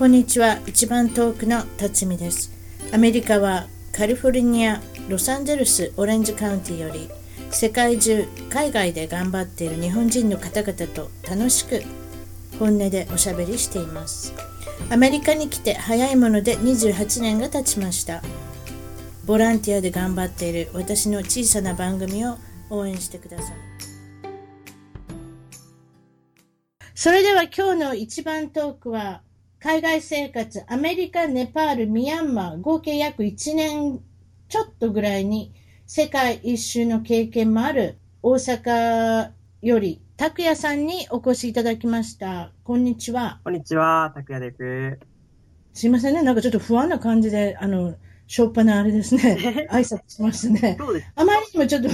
こんにちは。一番遠くの辰巳です。アメリカはカリフォルニアロサンゼルスオレンジカウンティより世界中海外で頑張っている日本人の方々と楽しく本音でおしゃべりしています。アメリカに来て早いもので28年が経ちました。ボランティアで頑張っている私の小さな番組を応援してください。それでは今日の一番トークは海外生活、アメリカ、ネパール、ミャンマー、合計約1年ちょっとぐらいに世界一周の経験もある大阪より拓也さんにお越しいただきました。こんにちは。こんにちは、拓也です。すいませんね。なんかちょっと不安な感じで、あの、しょっぱなあれですね。挨拶しましたね。あまりにもちょっと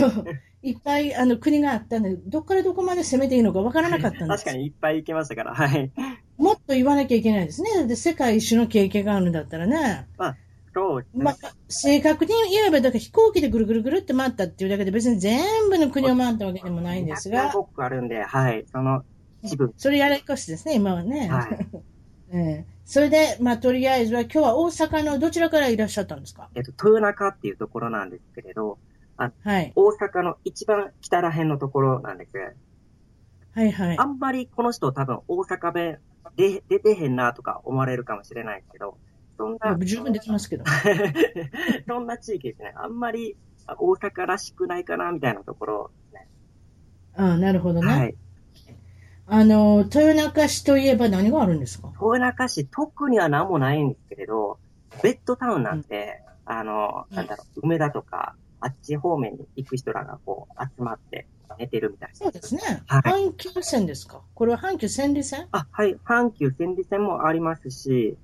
いっぱいあの国があったんで、どっからどこまで攻めていいのかわからなかったんです。確かにいっぱい行きましたから、はい。もっと言わなきゃいけないですね。だって世界一周の経験があるんだったらね。そうですね。まあ、正確に言えば、だから飛行機でぐるぐるぐるって回ったっていうだけで別に全部の国を回ったわけでもないんですが、200個あるんで、はい。その一部。それやらかしですね、今はね。はい。ええそれで、まあ、とりあえずは今日は大阪のどちらからいらっしゃったんですか？えっと、豊中っていうところなんですけれど、はい。大阪の一番北ら辺のところなんです。はいはいあ。んまりこの人多分大阪弁で出てへんなとか思われるかもしれないけど、そんな、十分出てますけど。そんな地域ですね。あんまりあ大阪らしくないかなみたいなところですね。ああ、なるほどね。はい。あの、豊中市といえば何があるんですか？豊中市、特には何もないんですけれど、ベッドタウンなんて、あの、なんだろう、梅田とか、あっち方面に行く人らがこう、集まって寝てるみたいな。そうですね。はい阪急線ですか？これは阪急千里線？あ、はい、阪急千里線もありますし、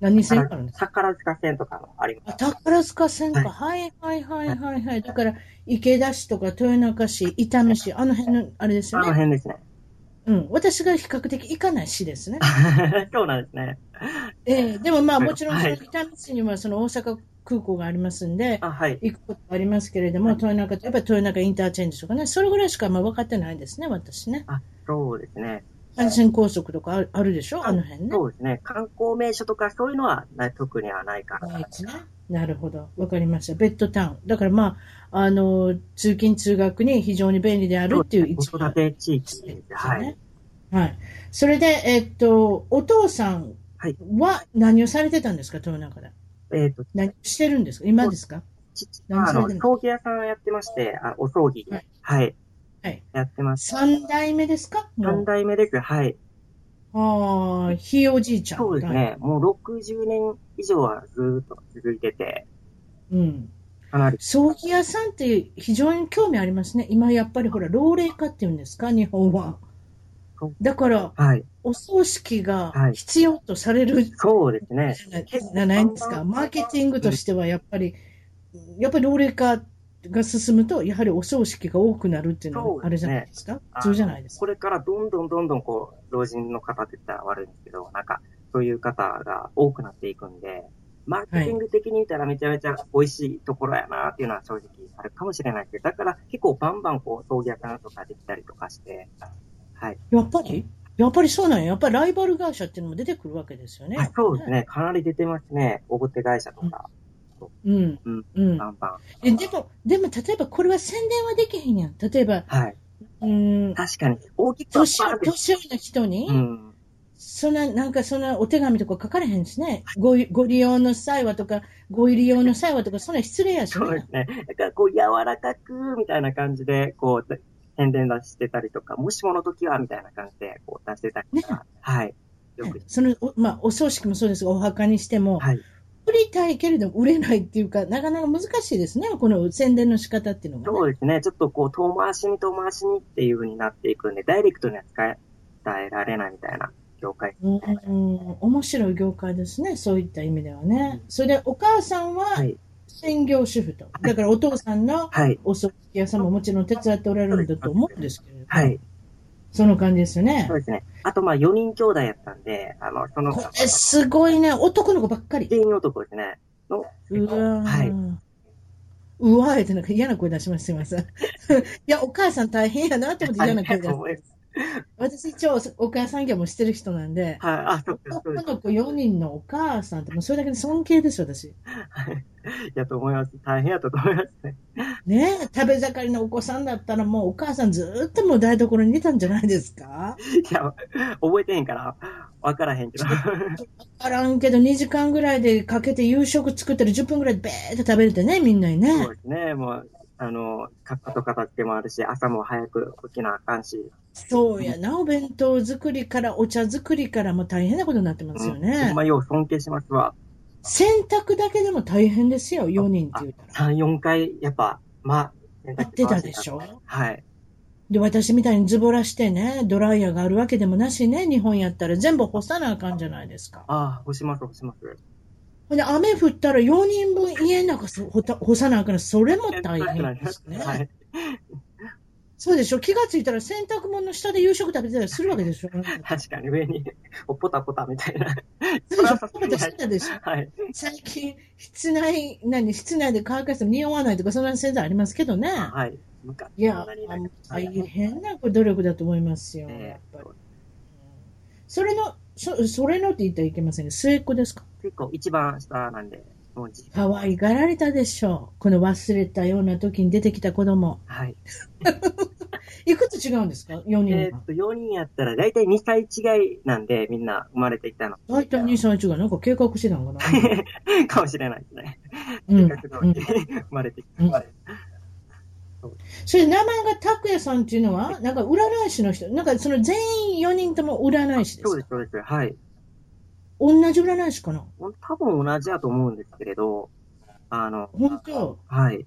何線があるんですか？宝塚線とかもありまあす。宝塚線か。はいはいはいはいはい。だから、池田市とか豊中市、伊丹市、あの辺の、あれですあよね？の辺ですね。うん。私が比較的行かない市ですね。そうなんですね。ええでもまあはいもちろんそのはい伊丹市にはその大阪空港がありますんで、あ、はい。行くことがありますけれども、豊中といえば豊中インターチェンジとかね、それぐらいしかまあ分かってないですね、私ね。あ、そうですね。安線高速とかあるでしょ？あの辺ね。そうですね。観光名所とかそういうのはな特にはないかな。ないですね。なるほど。わかりました。ベッドタウン。だからまあ、あの、通勤通学に非常に便利であるっていう子育て地域です。はい。。はい。それで、えっと、お父さんはいは何をされてたんですか、豊中で。えっ、と、何をしてるんですか？今ですか？あの、葬儀屋さんやってまして、あお葬儀、ははいい、はい。やってます。三代目ですか？も三う代目です。はい。ああ、ひいおじいちゃん。そうですね。もう60年以上はずーっと続いてて、うん。かなり、葬儀屋さんって非常に興味ありますね。今やっぱりほら、老齢化っていうんですか、日本は。だから、はい。お葬式がはい必要とされるそうですね。じゃないですか？マーケティングとしてはやっぱり、やっぱり老齢化が進むと、やはりお葬式が多くなるっていうのがあるじゃないですか？普通じゃないですか？これからどんどんどんどんこう、老人の方って言ったら悪いんですけど、なんか、そういう方が多くなっていくんで、マーケティング的に見たらめちゃめちゃ美味しいところやなっていうのは正直あるかもしれないですけど、だから結構バンバンこう、葬儀屋さんとかできたりとかして、はい。やっぱり？やっぱりそうなんや。やっぱりライバル会社っていうのも出てくるわけですよね。はいそうですね。かなり出てますね。大手会社とか、うん。うんうん。バンバン。えでも、でも、例えばこれは宣伝はできへんやん。例えば、はい。うん、確かに。大きくは年年寄りの人に、うん。そんな、なんかそんなお手紙とか書かれへんですね。ごいご利用の際はとか、ご入り用の際はとか、そんな失礼やしね。そうですね。だからこう、柔らかく、みたいな感じで、こう、宣伝出してたりとか、もしもの時は、みたいな感じで、こう、出してたりとか、はい。よく、その、おまあ、お葬式もそうですが、お墓にしても、はい。売りたいけれども売れないっていうか、なかなか難しいですね。この宣伝の仕方っていうのが、ね。そうですね。ちょっとこう、遠回しに遠回しにっていう風になっていくんで、ダイレクトには使え、伝えられないみたいな業界。うん、面白い業界ですね。そういった意味ではね。それで、お母さんははい。専業主婦と。だから、お父さんのはい。お葬式屋さんももちろん手伝っておられるんだと思うんですけれども。はい。その感じですよねそう。ですね。あと、まあ、4人兄弟やったんで、あの、その、これすごいね。男の子ばっかり。全員男ですね。の、うわーはい。うわーってなんか嫌な声出します。すいません。いや、お母さん大変やなって思って嫌な声出す 私一応お母さん業もしてる人なんで、はい、あ、そうでの子4人のお母さんって、もうそれだけで尊敬ですよ、私。はい。やと思います。大変やったと思いますね。ねえ、食べ盛りのお子さんだったらもうお母さんずーっともう台所にいたんじゃないですか？いや、覚えてへんから、わからへんけど。わからんけど2時間ぐらいでかけて夕食作ったら10分ぐらいでべーっと食べれてね、みんなにねそう。ですね。もう、あの、カッパと片付けもあるし、朝も早く起きなあかんし。そうやな、お弁当作りからお茶作りからもう大変なことになってますようん、ねほん。まよう尊敬しますわ。洗濯だけでも大変ですよ、4人って言うたら。3、4回、やっぱ、ま、洗やってたでしょ？はい。で、私みたいにズボラしてね、ドライヤーがあるわけでもなしね、日本やったら全部干さなあかんじゃないですか。ああ、干します、干します。ほんで、雨降ったら4人分家の中そ干さなあかんのそれも大変ですね。はい。そうでしょ？気がついたら洗濯物の下で夕食食べてたりするわけでしょ？確かに上に、おポタポタみたいな。そうでしょ？ポテトしてたでしょ？はい。最近、室内、何、室内で乾かしても匂わないとか、そんな先生ありますけどね。はい。昔いや大変な努力だと思いますよ、えやっぱりー。それの、そそれのって言ったらいけませんけど、末っ子ですか？結構一番下なんで、もうじ、可愛がられたでしょう。この忘れたような時に出てきた子供。はい。いくつ違うんですか ?4 人はえーっ。と、4人やったら、だいたい2歳違いなんで、みんな生まれてきたの。大体2歳違う。なんか計画してたのかな？かもしれないですね。うん。計画通うんり生まれてきた。うんそれ名前が拓也さんっていうのは、なんか占い師の人。なんかその全員4人とも占い師ですか？そうです、そうです。はい。同じ占い師かな？多分同じだと思うんですけれど、あの、本当？はい。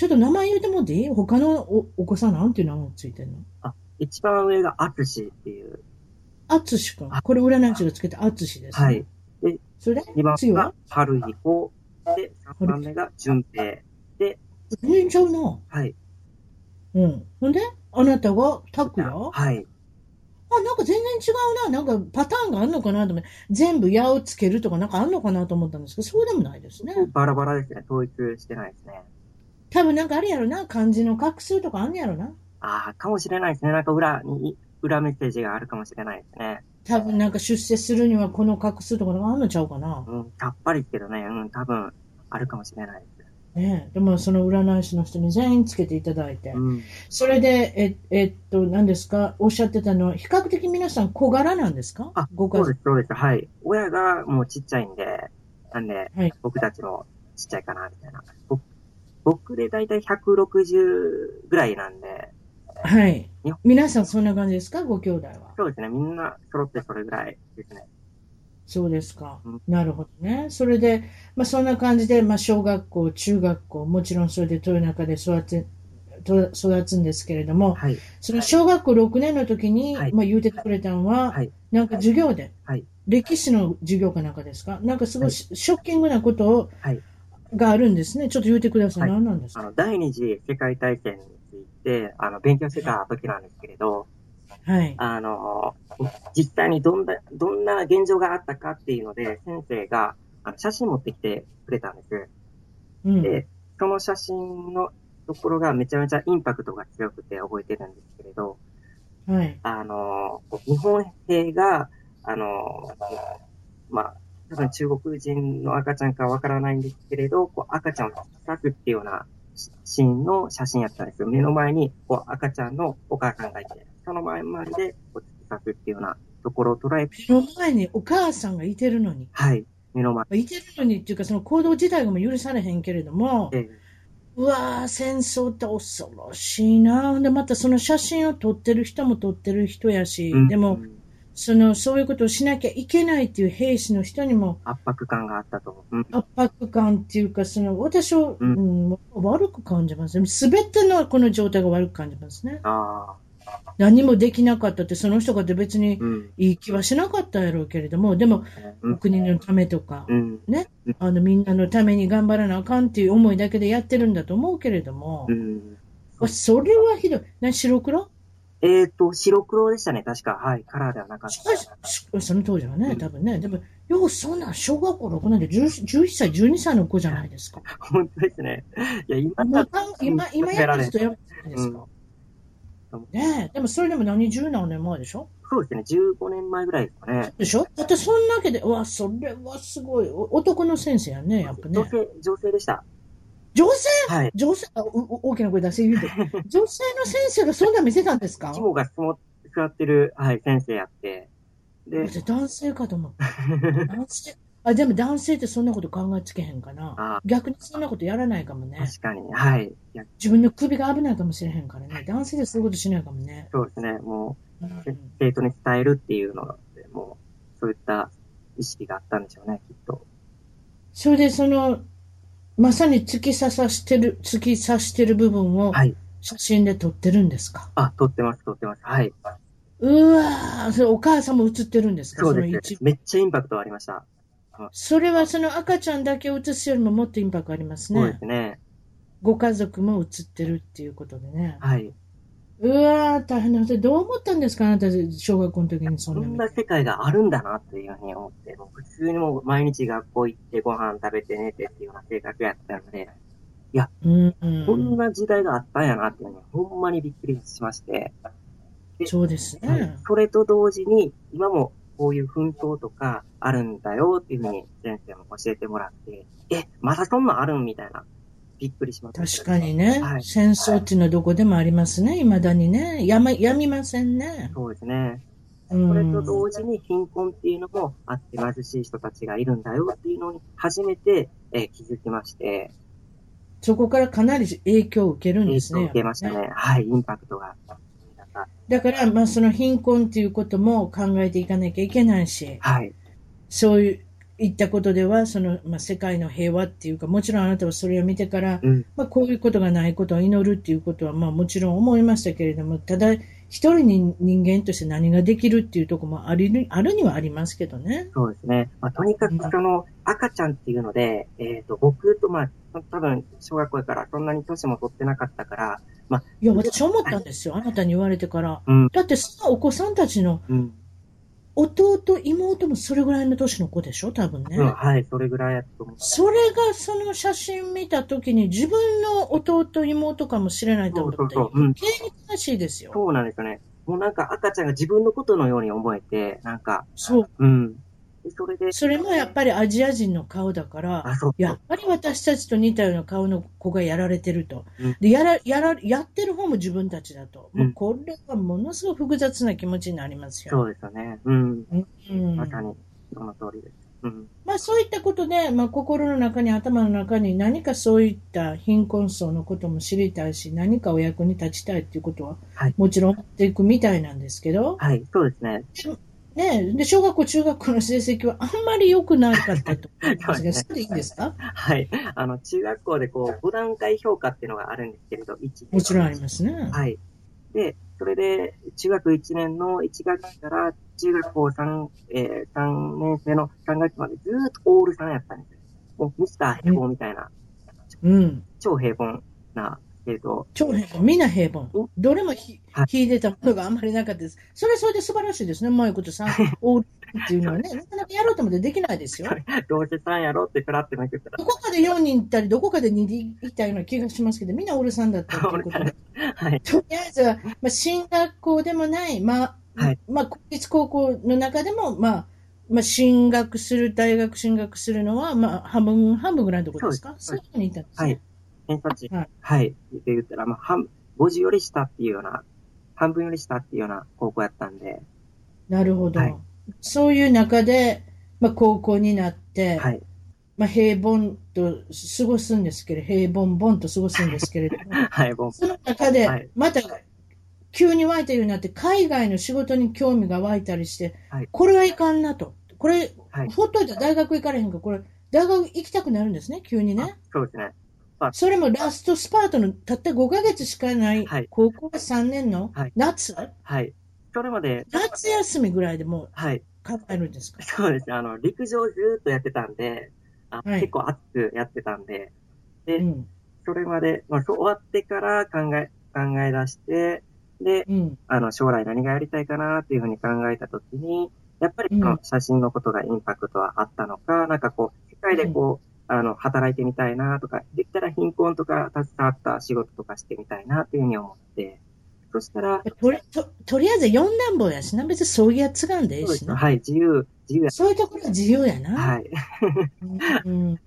ちょっと名前言うてもらっていい？他のおお子さんなんていう名前ついてんの？一番上がアツシっていう。あつしくん。これ占い師がつけてあつしです、ね。はい。。それ？で2番が春彦。で、3番目が淳平。全然ちゃうな。はい。うん。ほんで？あなたが？拓也？はい。あ、なんか全然違うな。なんかパターンがあるのかなと思って、全部矢をつけるとかなんかあるのかなと思ったんですけど、そうでもないですね。バラバラですね。統一してないですね。多分なんかあれやろな。漢字の画数とかあんねやろな。ああ、かもしれないですね。なんか裏に、裏メッセージがあるかもしれないですね。多分なんか出世するにはこの画数とかあんのちゃうかな。うん、さっぱりけどね。うん、多分、あるかもしれないです。ねえ。でもその占い師の人に全員つけていただいて。うん。それで、え、えっと、何ですか？おっしゃってたのは、比較的皆さん小柄なんですか？あ、ご家族。そうです、そうです。はい。親がもうちっちゃいんで、なんで、はい僕たちもちっちゃいかな、みたいな。僕僕でだいたい160ぐらいなんで、はい。皆さんそんな感じですか？ご兄弟は。そうですね。みんな揃ってそれぐらいですね。そうですかうん。なるほどね。それで、まあそんな感じで、まあ小学校、中学校、もちろんそれで豊中で育て、と育つんですけれども、はい。その小学校6年の時に、はいまあ言うてくれたのは、はいなんか授業で、はい歴史の授業かなんかですか？なんかすごいシショッキングなことを、はいがあるんですね。ちょっと言うてください。はい何なんですか？あの、第二次世界大戦について、あの、勉強してた時なんですけれど、はい。あの、実際にどんな、どんな現状があったかっていうので、先生が、あの写真持ってきてくれたんです。うん。で、その写真のところがめちゃめちゃインパクトが強くて覚えてるんですけれど、はい。あの、日本兵が、あの、まあ、多分中国人の赤ちゃんかわからないんですけれど、こう赤ちゃんを突き刺すっていうようなシーンの写真やったんですよ。目の前にこう赤ちゃんのお母さんがいて、その前までこう突き刺すっていうようなところを捉えて、目の前にお母さんがいてるのに。はい、目の前いてるのにっていうか、その行動自体がもう許されへんけれども、で、うわー、戦争って恐ろしいな。で、またその写真を撮ってる人も撮ってる人やし、うんでも、その、そういうことをしなきゃいけないっていう兵士の人にも圧迫感があったと。う。ん、圧迫感っていうか、その、私は、ううんん悪く感じます。ね。すべてのこの状態が悪く感じますね。あ何もできなかったって、その人が別にいい気はしなかったやろうけれども、でも、うん、お国のためとか、うん、あの、みんなのために頑張らなあかんっていう思いだけでやってるんだと思うけれども、それはひどい。な、白黒？えっ、と、白黒でしたね、確か。はい、カラーではなかっしかし、しその当時はね、うん多分ね。でも、よう、そんなん、小学校6年で10 11歳、12歳の子じゃないですか。た。本当ですね。いや、今今、今、今やる人やばいですか。ねえ、でもそれでも何十何年前でしょ？そうですね、15年前ぐらいですかね。でしょ？だってそんなわけで、うわ、それはすごい。お男の先生やね、やっぱね女。性、女性でした。女性はい。女性あうう大きな声出して言うて。女性の先生がそんなん見せたんですか？肝が座座ってる、はい、先生やって。で、私男性かと思った。男性あ、でも男性ってそんなこと考えつけへんかなあ。逆にそんなことやらないかもね。確かに、はい。自分の首が危ないかもしれへんからね。男性でそういうことしないかもね。そうですね、もうんう、生徒に伝えるっていうので、もう、そういった意識があったんでしょうね、きっと。それでその、まさに突き刺さしてる、突き刺してる部分をはい。写真で撮ってるんですか、あ、撮ってます、撮ってます。はい。うわー、それお母さんも写ってるんですか？そうです。めっちゃインパクトありました。それはその赤ちゃんだけ写すよりももっとインパクトありますそうでね。すね。ご家族も写ってるっていうことでね。はい。うわー、大変なこと。どう思ったんですか？あなた、小学校の時にそんなこんな世界があるんだなっていうふうに思って、もう普通にもう毎日学校行ってご飯食べて寝てっていうような生活やったので、うん、うんこんな時代があったんやなっていうのに、ほんまにびっくりしまして、そうですはいね。それと同時に、今もこういう奮闘とかあるんだよっていうふうに先生も教えてもらって、え、まだそんなんあるん？みたいな。びっくりしました。確かにね、はい戦争っていうのはどこでもありますね。未だにね。やま、やみませんね。そうですね。うんそれと同時に貧困っていうのもあって貧しい人たちがいるんだよっていうのに初めて、えー気づきまして、そこからかなり影響を受けるん影ですね。響を受けましたね。はい、インパクトが。だから、まあ、その貧困っていうことも考えていかなきゃいけないし、はい、そういう、いったことでは、その、まあ、世界の平和っていうか、もちろんあなたはそれを見てから、うん、まあ、こういうことがないことを祈るっていうことは、まあ、もちろん思いましたけれども、ただ、一人に人間として何ができるっていうところもありあるにはありますけどね。そうですね。まあ、とにかくその赤ちゃんっていうので、えっ、と、僕とまあ、多分小学校やからそんなに年も取ってなかったから、まあ、いや、私思ったんですよ。あなたに言われてから。うん、だってさ、お子さんたちのうん、弟、妹もそれぐらいの年の子でしょ？多分ね。うん、はい、それぐらいやと思う。それがその写真見たときに自分の弟、妹かもしれないと思って、そうそうそううん悲しいですよ。そうなんですよね。もうなんか赤ちゃんが自分のことのように思えて、なんか、そう。うん。でそれで、それもやっぱりアジア人の顔だから、やっぱり私たちと似たような顔の子がやられてると。うんで、やら、やら、やってる方も自分たちだと。うんもうこれはものすごく複雑な気持ちになりますよ。そうですよね。うん。うん。まさに、その通りです。うん。まあそういったことで、まあ心の中に、頭の中に何かそういった貧困層のことも知りたいし、何かお役に立ちたいっていうことは、はいもちろん持っていくみたいなんですけど、はい、そうですね。ねで、小学校、中学校の成績はあんまり良くなかったと思うんですが、それでいいんですか？はい。あの、中学校でこう、5段階評価っていうのがあるんですけれど、1もちろんありますね。はい。で、それで、中学1年の1学期から中学校3、えー、3年生の3学期までずーっとオール3やったんですよ。もうミスター平凡みたいな、うん。超平凡な生徒。超平凡、みんな平凡うん。どれもひはい秀でたものがあんまりなかったです。それはそれで素晴らしいですね。うまいことさ、オールっていうのはね、なかなかやろうと思ってできないですよ。どうせ3やろってプラってめくったらど、こかで4人いたり、どこかで2人いたような気がしますけど、みんなオールさんだったということで。はい。とりあえずは、まあ、進学校でもない、まあ、はいまあ、国立高校の中でも、まあ、まあ、進学する、大学進学するのは、まあ、半分、半分ぐらいのところですか？そういうふうに言ったんですね。はい。偏差値、ははいい。って言ったら、まあ、半、50より下っていうような、半分より下っていうような高校やったんで、なるほど。はいそういう中で、まあ、高校になって、はい。まあ、平凡と過ごすんですけれど、平凡凡と過ごすんですけれども、はい、その中ではい、また、急に湧いたようになって、海外の仕事に興味が湧いたりして、はいこれはいかんなと。これ、はい。ほっといたら大学行かれへんから、これ、大学行きたくなるんですね、急にね。そうですね。それもラストスパートのたった5ヶ月しかないはい、高校3年のはい夏、はい。それまで、夏休みぐらいでもうはい。考えるんですか？そうですね。あの、陸上ずーっとやってたんで、あはい結構熱くやってたんで、で、うん。それまで、まあ、そう終わってから考え、考え出して、で、うん。あの、将来何がやりたいかなっていうふうに考えたときに、やっぱりうんその写真のことがインパクトはあったのか、なんかこう、世界でこう、あの、働いてみたいなとか、できたら貧困とか携わった仕事とかしてみたいなっていうふうに思って、そしたら、とりととりあえず四段棒やしな、別に葬儀やつがんでええしな。はい、自由、自由や。そういうところは自由やな。はい。うん、うん。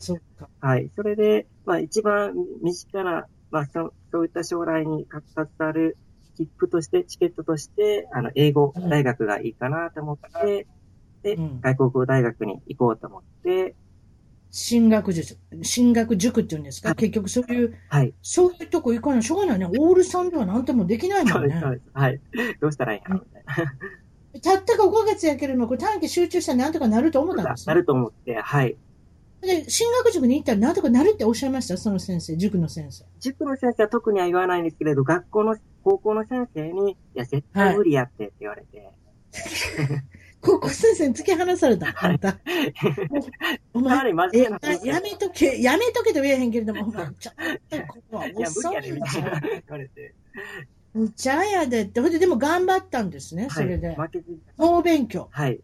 そっか。はい。それで、まあ一番身近な、まあそそういった将来に携わる切符として、チケットとして、あの、英語うん大学がいいかなと思って、で、うん外国語大学に行こうと思って、進学塾、進学塾っていうんですか、はい結局そういう、はい。そういうとこ行かない。しょうがないね。オールさんではなんともできないもんね。はい。どうしたらいいんやろみたいな。たったか5ヶ月やけれども、これ短期集中したらなんとかなると思ったんですね。なると思って、はい。で、進学塾に行ったらなんとかなるっておっしゃいました？その先生、塾の先生。塾の先生は特には言わないんですけれど、学校の、高校の先生に、いや、絶対無理やってって言われて、高校先生に突き放された。あんた。お前。やめとけ、やめとけと言えへんけれども、お前、ちょっとここは遅いわみたいな言われて。むちゃやでって。ほんで、でも頑張ったんですね、そはい。れで。猛勉強。はい。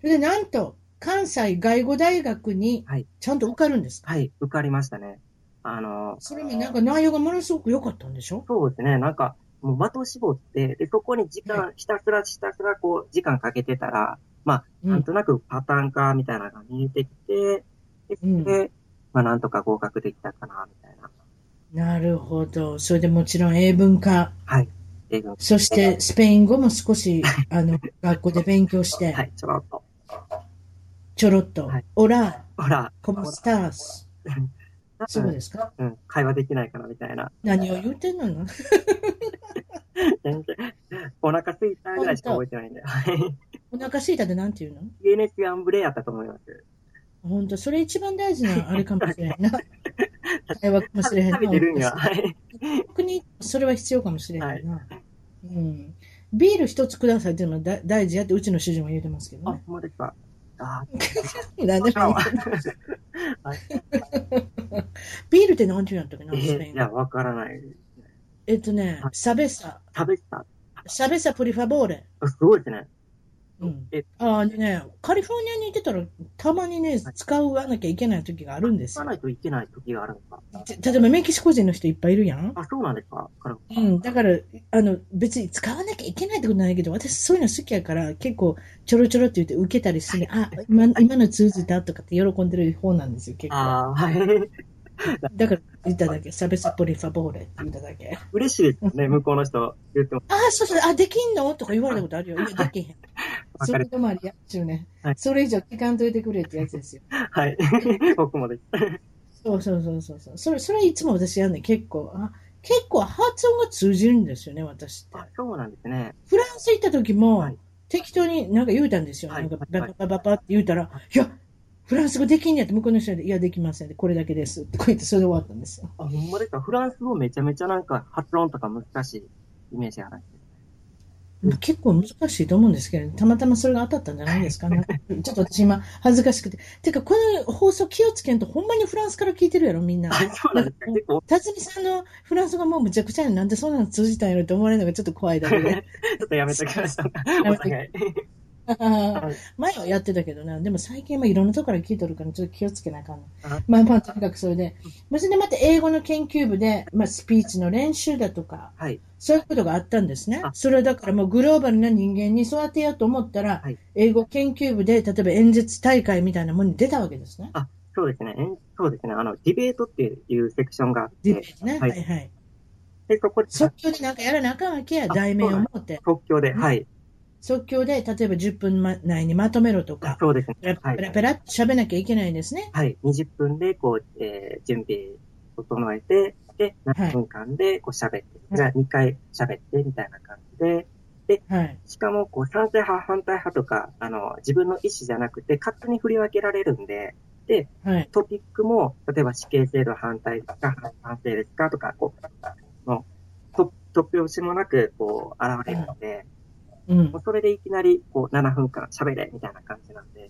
それで、なんと、関西外語大学にはい、ちゃんと受かるんですか、はい。受かりましたね。あの、それもなんか内容がものすごく良かったんでしょ？そうですね。なんか、もう的を絞って、で、そこに時間、ひたすらひたすらこう、時間かけてたら、まあ、うん。なんとなくパターン化みたいなのが見えてきて、で、うん。でまあ、なんとか合格できたかな、みたいな。なるほど。それでもちろん英文化、はい。英語そしてスペイン語も少し、あの、学校で勉強して、はい、ちょろっと。ちょろっと、はい。オラ、ほら、コモスタース。そうですか？うん、会話できないかな、みたいな。何を言うてんの？な全然、お腹空いたぐらいしか覚えてないんで。はい。お腹すいたってなんて言うの？ゲネスアンブレやったと思います。本当それ一番大事なあれかもしれんな。会話かもしれへんな。食べてるには。はい。逆にそれは必要かもしれへんな。うん。ビール一つくださいっていうのはだ大事やってうちの主人は言うてますけどあね、。ほんまですか。あなん であ。もはい。ビールって何て言うんやったっけな、えスペインー、いや、わからないです。えっとねは、サベサ、食べた。サベサプリファボーレ。あすごいですね。うん。え、あね、カリフォルニアにいてたら、たまにね、使わなきゃいけない時があるんですよ。使わないといけない時があるんですかて例えばメキシコ人の人いっぱいいるやん。あ、そうなんですか？うん、だから、あの、別に使わなきゃいけないってことないけど、私そういうの好きやから、結構、ちょろちょろって言って受けたりする。あ、今、今の通じたとかって喜んでる方なんですよ、結構。ああ、はい。だから言っただけ、サベサポリファボーレって言っただけ。嬉しいですよね、向こうの人言っても。あ、そうそう、あ、できんの？とか言われたことあるよ。いや、できへん。そ。れともありやっちゅうねはい。それ以上聞かんといてくれってやつですよ。はい。僕もです。そうそうそうそうそれ、それいつも私やんねん結構。あ、結構発音が通じるんですよね、私って。あそうなんですね。フランス行った時も、はい適当になんか言うたんですよ。はいなんかはいバババババって言うたら、い、や、フランス語できんやって向こうの人で、いや、できませんって、これだけですってこう言ってそれで終わったんですよ。あ、ほんまですか？フランス語めちゃめちゃなんか発音とか難しいイメージあるんですまあ結構難しいと思うんですけど、たまたまそれが当たったんじゃないですかね。ちょっと私今恥ずかしくて。てか、この放送気をつけんと、ほんまにフランスから聞いてるやろ、みんな。あ、そうなんですか？結構、辰巳さんのフランス語もうむちゃくちゃなんでそんなの通じたんやろって思われるのがちょっと怖いだけで。ちょっとやめときました。めときお互い。はい前はやってたけどな、でも最近はいろんなところから聞いとるからちょっと気をつけなあかん。まあまあ、とにかくそれで。まあそれでまた英語の研究部で、まあスピーチの練習だとか、はい。そういうことがあったんですねあ。それはだからもうグローバルな人間に育てようと思ったら、はい英語研究部で、例えば演説大会みたいなものに出たわけですね。そうですね。そうですね。あの、ディベートっていうセクションがあってディベ、ートね。ははいいはい。で、そこで即興でなんかやらなあかんわけや、あ題名を持って。即興で、はい。即興で、例えば10分内にまとめろとか、そうですねペラ。はいペラ。っと喋らなきゃいけないんですね。はい。20分で、こう、えー準備整えて、で、7分間で、こう喋って、じゃあ2回喋って、みたいな感じで、はい。しかも、こう、賛成派、反対派とか、あの、自分の意思じゃなくて、勝手に振り分けられるんで、はい。トピックも、例えば死刑制度反対ですか、反省ですかとか、こう、もう、と突拍子もなく、こう、現れるので、うんもう。それでいきなり、こう、7分間喋れ、みたいな感じなんで、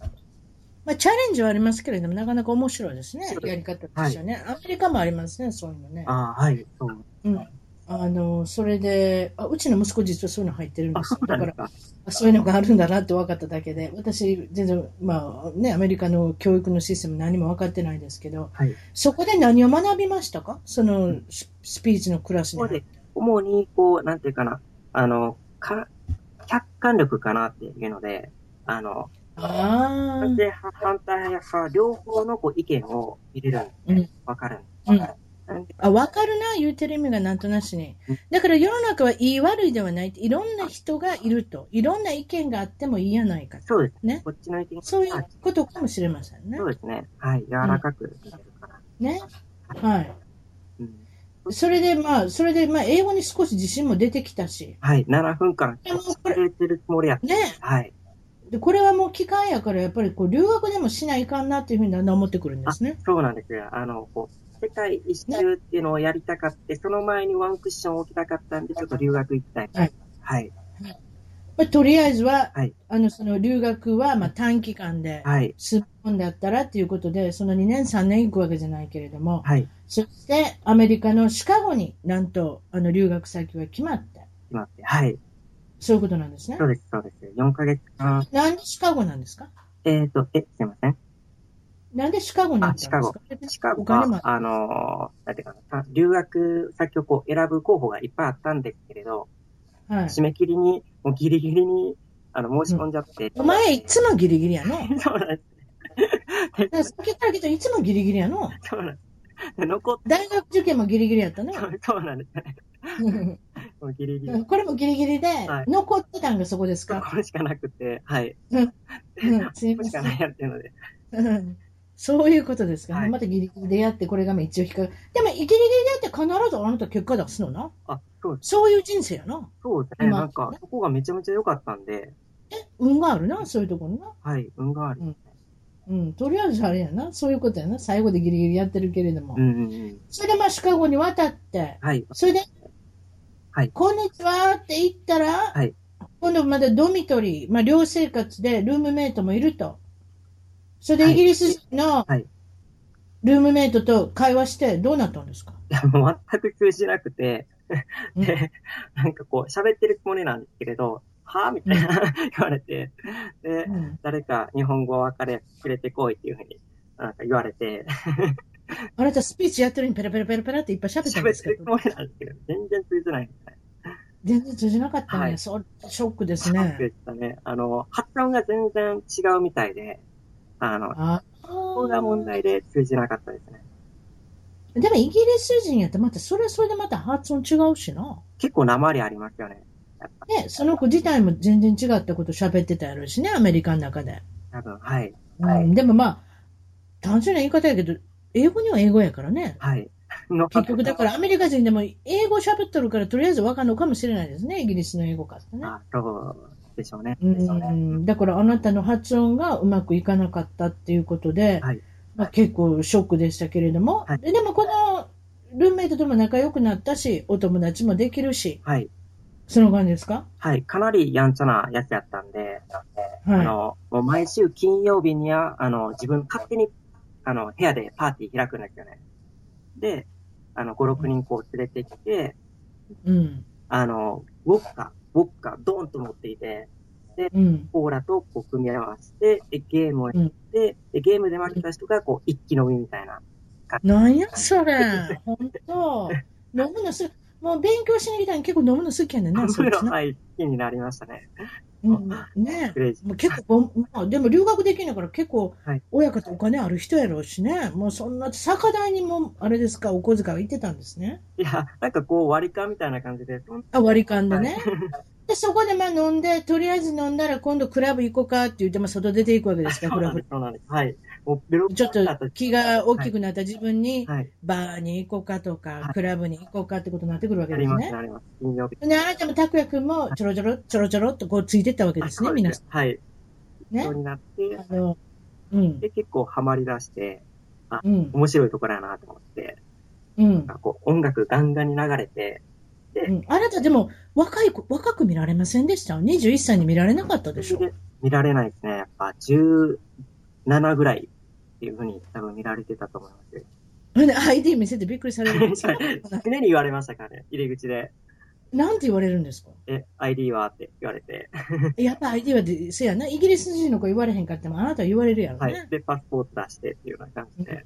まあ、チャレンジはありますけれども、なかなか面白いですねすやり方としてはね、アメリカもありますね、そういうのね。ああ、はい、そう。うん。あの、それで、あうちの息子実はそういうの入ってるんであ、すよ。そうなだから、そういうのがあるんだなって分かっただけで、私、全然、まあね、アメリカの教育のシステム何も分かってないですけど、はい。そこで何を学びましたか？そのススピーチのクラスに。主に、こう、なんていうかな、あの、か、客観力かなっていうので、あの、あ賛成派、反対派、両方のこう意見を入れるんで。わ、かるんです。わかる。あ。わかるな、言うてる意味がなんとなしにうん。だから世の中はいい悪いではない。いろんな人がいると。いろんな意見があってもいいやないかと。そうですね。こっちの意見そういうあことかもしれませんねそう。ですね。はい。柔らかく見えるかな。ね。はい。うん。それでまあ、それでまあ、英語に少し自信も出てきたし。はい。7分間、でもこくれてるつもりや。ね。はい。で、これはもう機会やから、やっぱりこう、留学でもしないかんなっていうふうにだんだん思ってくるんですね。そうなんですよ。あの、こう、世界一周っていうのをやりたかって、その前にワンクッション置きたかったんで、ちょっと留学行きたい。はい。はい。まあ、とりあえずは、はいあの、その留学はまあ短期間で、はい。すっぽんだったらっていうことで、その2年、3年行くわけじゃないけれども、はい。そしてアメリカのシカゴになんとあの留学先は決まって、決まって。はい。そういうことなんですねそ。うです、そうです。4ヶ月間。なんでシカゴなんですか？えっ、と、え、すいません。なんでシカゴに行ったんですか？シカゴお金もは、あのーなんていうかな、留学先をこう選ぶ候補がいっぱいあったんですけれど、はい。締め切りに、もうギリギリに、あの、申し込んじゃって。お前いつもギリギリやの？そうなんですだからさっきから聞いたらいつもギリギリやの？そうなんです。で 残っ大学受験もギリギリやったの。そうなんですね。もうギリギリ。これもギリギリではい、残ってたんがそこですか？これしかなくて、はい。うん、すいませんやってので。うん。そういうことですか、はいまたギリギリでやって、これが一応引っかかでも、ギリギリでやって必ずあなた結果出すのな？あ、そう。そういう人生やな。そうですね。今なんか、そこがめちゃめちゃ良かったんで、運があるな、そういうところな。はい、運がある。うん。とりあえずあれやな。そういうことやな。最後でギリギリやってるけれども。うんうんうん。それでまあシカゴに渡って、はい。それで、はいこんにちはって言ったら、はい今度まだドミトリー、まあ寮生活でルームメイトもいると。それはいでイギリス人のはいルームメイトと会話してどうなったんですか、いや、もう全く通じなくて、うん で、なんかこう、喋ってるつもりなんですけれど、は？ぁみたいな言われて、で、うん誰か日本語を分かれくれてこいっていうふうに、なんか言われて、あなたスピーチやってるのにペラペラペラペラっていっぱい喋ったん喋ですけどってるつもりなんですけど、全然通じないみたい全然通じなかったね。はいそうショックですな。ね。でしたね。あの、発音が全然違うみたいで、あの、あここが問題で通じなかったですね。でもイギリス人やったらまたそれはそれでまた発音違うしな。結構鉛ありますよね。ね、その子自体も全然違ったこと喋ってたやろうしね、アメリカの中で。多分、はい。うん、でもまあ、単純な言い方やけど、英語には英語やからね。はい。の結局、だからアメリカ人でも英語喋っとるからとりあえずわかるのかもしれないですね、イギリスの英語かってね。あ、そうでしょうね。うだからあなたの発音がうまくいかなかったっていうことで、はいまあ、結構ショックでしたけれども、はいででもこのルームメイトとも仲良くなったし、お友達もできるし、はい。その感じですか？はい。かなりやんちゃなやつやったんで、はいあの、もう毎週金曜日には、あの、自分勝手に、あの、部屋でパーティー開くんですよね。で、あの、5、6人こう連れてきて、うん。あの、ウォッカ、ウォッカ、ドーンと持っていて、うん。コーラとこう組み合わせて、でゲームをやって、でゲームで負けた人がこう一気飲みみたいな。なんやそれ。ほんと。飲むのす、もう勉強しに来たのに結構飲むの好きやねんな。はい、好きになりましたね。うん、ね。もう結構、まあ、でも留学できんのから結構はい、親方お金ある人やろうしね。もうそんな、酒代にも、あれですか、お小遣いは行ってたんですね。いや、なんかこう割り勘みたいな感じで、あ、割り勘でね。は で、そこでまあ飲んで、とりあえず飲んだら今度クラブ行こうかって言って、まあ外出ていくわけですか、クラブ。はい。ちょっと気が大きくなった自分に、はい。バーに行こうかとか、はいクラブに行こうかってことになってくるわけですね。なります。あなたも拓也君もちょろちょろ、ちょろちょろっとこうついてったわけですね、あ皆さはい。ん。ねそう。になって、あの、うん、で、結構ハマり出して、うん、面白いところやなと思って、うんなん。かこう音楽ガンガンに流れて、うんあなたでも若い子、若く見られませんでした ?21 歳に見られなかったでしょ？で見られないですね。やっぱ17ぐらいっていうふうに多分見られてたと思いますよ。ID 見せてびっくりされるんですよ。常に言われましたからね、入り口で。なんて言われるんですか？え、ID はって言われて。やっぱ ID はで、せやな、イギリス人の子言われへんかってもあなたは言われるやろはい。ね。で、パスポート出してっていうような感じで。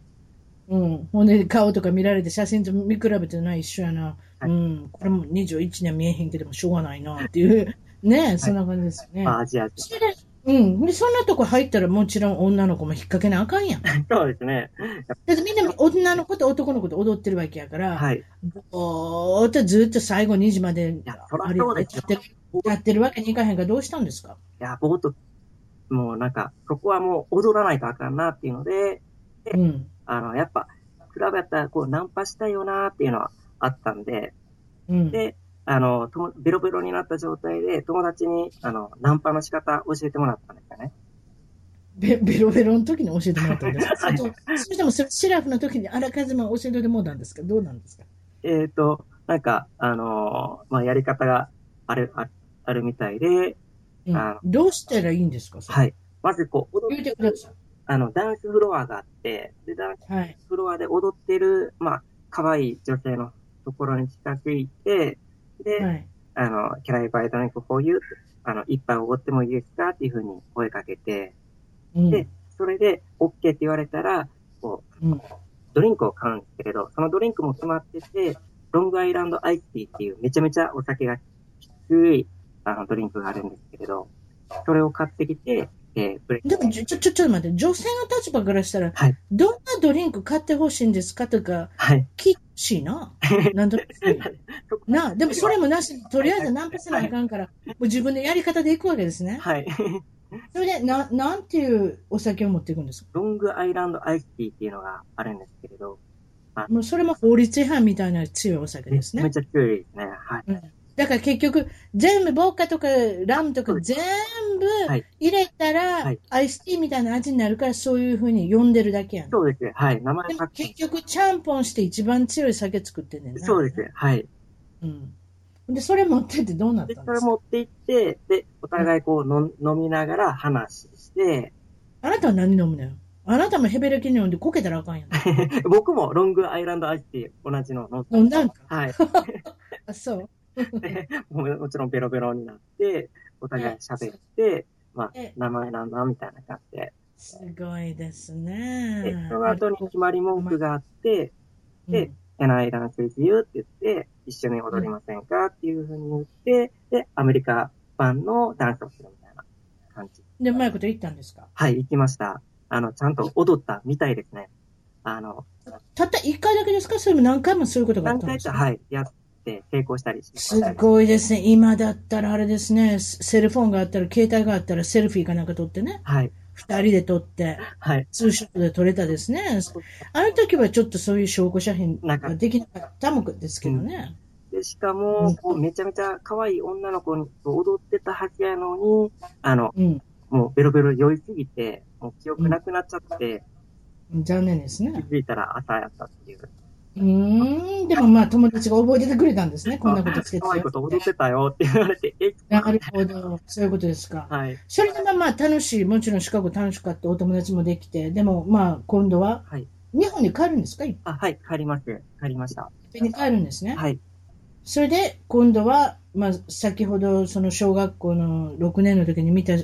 うん。ほんで、顔とか見られて写真と見比べてない一緒やな。はいうん。これも21年見えへんけどもしょうがないなっていう。ねそんな感じですよね。まあ、アジア人。うん。で、そんなとこ入ったらもちろん女の子も引っ掛けなあかんやん。だそうですね。ってみんな女の子と男の子と踊ってるわけやから、はい。いぼーっとずっと最後2時までや、そらあれそうですよ。やってるやってるわけにいかへんからどうしたんですか？いや、ぼーっと、もうなんか、そこはもう踊らないとあかんなっていうので、うん。あの、やっぱ、クラブやったらこう、ナンパしたいよなっていうのはあったんで、うん。で、あの、ともベロベロになった状態で、友達に、あの、ナンパの仕方教えてもらったんですよね。ベベロベロの時に教えてもらったんですか？はいそれとそれともそれシラフの時にあらかじめ教えてもらったんですか？どうなんですか？えっ、と、なんか、あのーまあ、やり方がある、ああるみたいで、うんあどうしたらいいんですか？はい。まずこう、踊言うてくださあの、ダンスフロアがあって、で、ダンスい。はい。フロアで踊ってる、まあ、可愛い女性のところに近づいて、で、はい。あの、キャライバイドリンクこういう、あの、一杯おごってもいいですかっていうふうに声かけて、うん。でそれで OK って言われたら、こう、うんドリンクを買うんですけれど、そのドリンクも決まってて、ロングアイランドアイスティーっていうめちゃめちゃお酒がきついあのドリンクがあるんですけれど、それを買ってきて、でも、ちょ、ちょ、ちょ、っと待って、女性の立場からしたら、はいどんなドリンク買ってほしいんですかとか、はい。しいな。なんと なでもそれもなしに、とりあえずナンパせなあかんから、もう自分のやり方でいくわけですね。はい。それで、な、なんていうお酒を持っていくんですか？ロングアイランドアイスティーっていうのがあるんですけれど、もうそれも法律違反みたいな強いお酒ですねめ。ちゃ強いですね。はい。うんだから結局、全部、ボッカとかラムとか全部はい入れたら、はいアイスティーみたいな味になるから、そういうふうに呼んでるだけやん。そうです。はい。名前でも結局、ちゃんぽんして一番強い酒作ってんねんな。そうです。はい。うん。で、それ持ってってどうなっで、たんですか？それ持って行って、で、お互いこうの飲みながら話して、あなたは何飲むのよ？あなたもヘベレキに飲んでこけたらあかんやん。僕もロングアイランドアイスティー同じの飲んで飲んだんか？はい。あ、そう？でもちろんベロベロになって、お互い喋って、まあえ、名前なんだみたいな感じで。すごいですでね。、その後に決まり文句があって、うんで Can I dance with you? って言って、一緒に踊りませんか？っていうふうに言って、で、アメリカ版のダンスをするみたいな感じ。で、うまいこと言ったんですか？はい、行きました。あの、ちゃんと踊ったみたいですね。あの、たった一回だけですか？それも何回もそういうことがあっ何回か、たんですかはい、やって成功したりして。すごいですね。今だったらあれですね。セセルフォンがあったら、携帯があったらセルフィーかなんか撮ってね。はい、二人で撮って、はい。ツーショットで撮れたですね。あの時はちょっとそういう証拠写真ができなかったもんですけどね。で、しかも、こうめちゃめちゃ可愛い女の子に踊ってたはずやのに、あの、うん。もうベロベロ酔いすぎて、もう記憶なくなっちゃって、残念です気ね。づいたら朝やったっていう。うーん。でもまあ友達が覚えててくれたんですね。こんなことつけて可愛いこと踊ってたよって言われて、え、なるほど。そういうことですか。はい、それでまあまあ楽しい。もちろんシカゴ楽しかった。お友達もできて。でもまあ今度ははい。日本に帰るんですか？いっあ、はい、帰ります。帰りました。ぺんに帰るんですね。はい、それで今度は、まあ、先ほどその小学校の6年の時に見た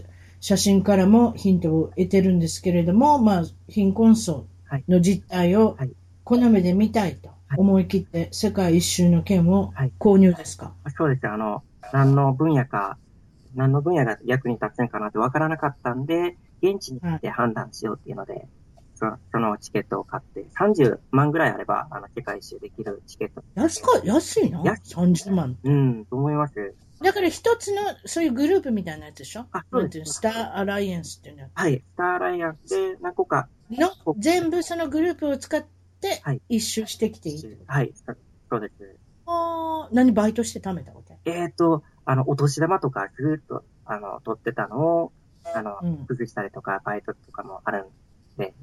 写真からもヒントを得てるんですけれども、まあ、貧困層の実態をはいこの目で見たいと思い切って世界一周の券を購入ですか、そうです。あの、何の分野か、何の分野が役に立つんかなって分からなかったんで、現地に行って判断しようっていうので、そのそのチケットを買って、30万ぐらいあれば、あの、世界一周できるチケット。安か安いの？安 ?30 万。うん、と思います。だから一つのそういうグループみたいなやつでしょ？あそうですスターアライアンスっていうの？はい、スターアライアンスで何個か、の？全部そのグループを使ってはい一周してきていいはい、そそうです。あー何バイトして貯めたわけ？えっ、と、あの、お年玉とかずっと、あの、取ってたのを、あの、うん崩したりとか、バイトとかもあるんで、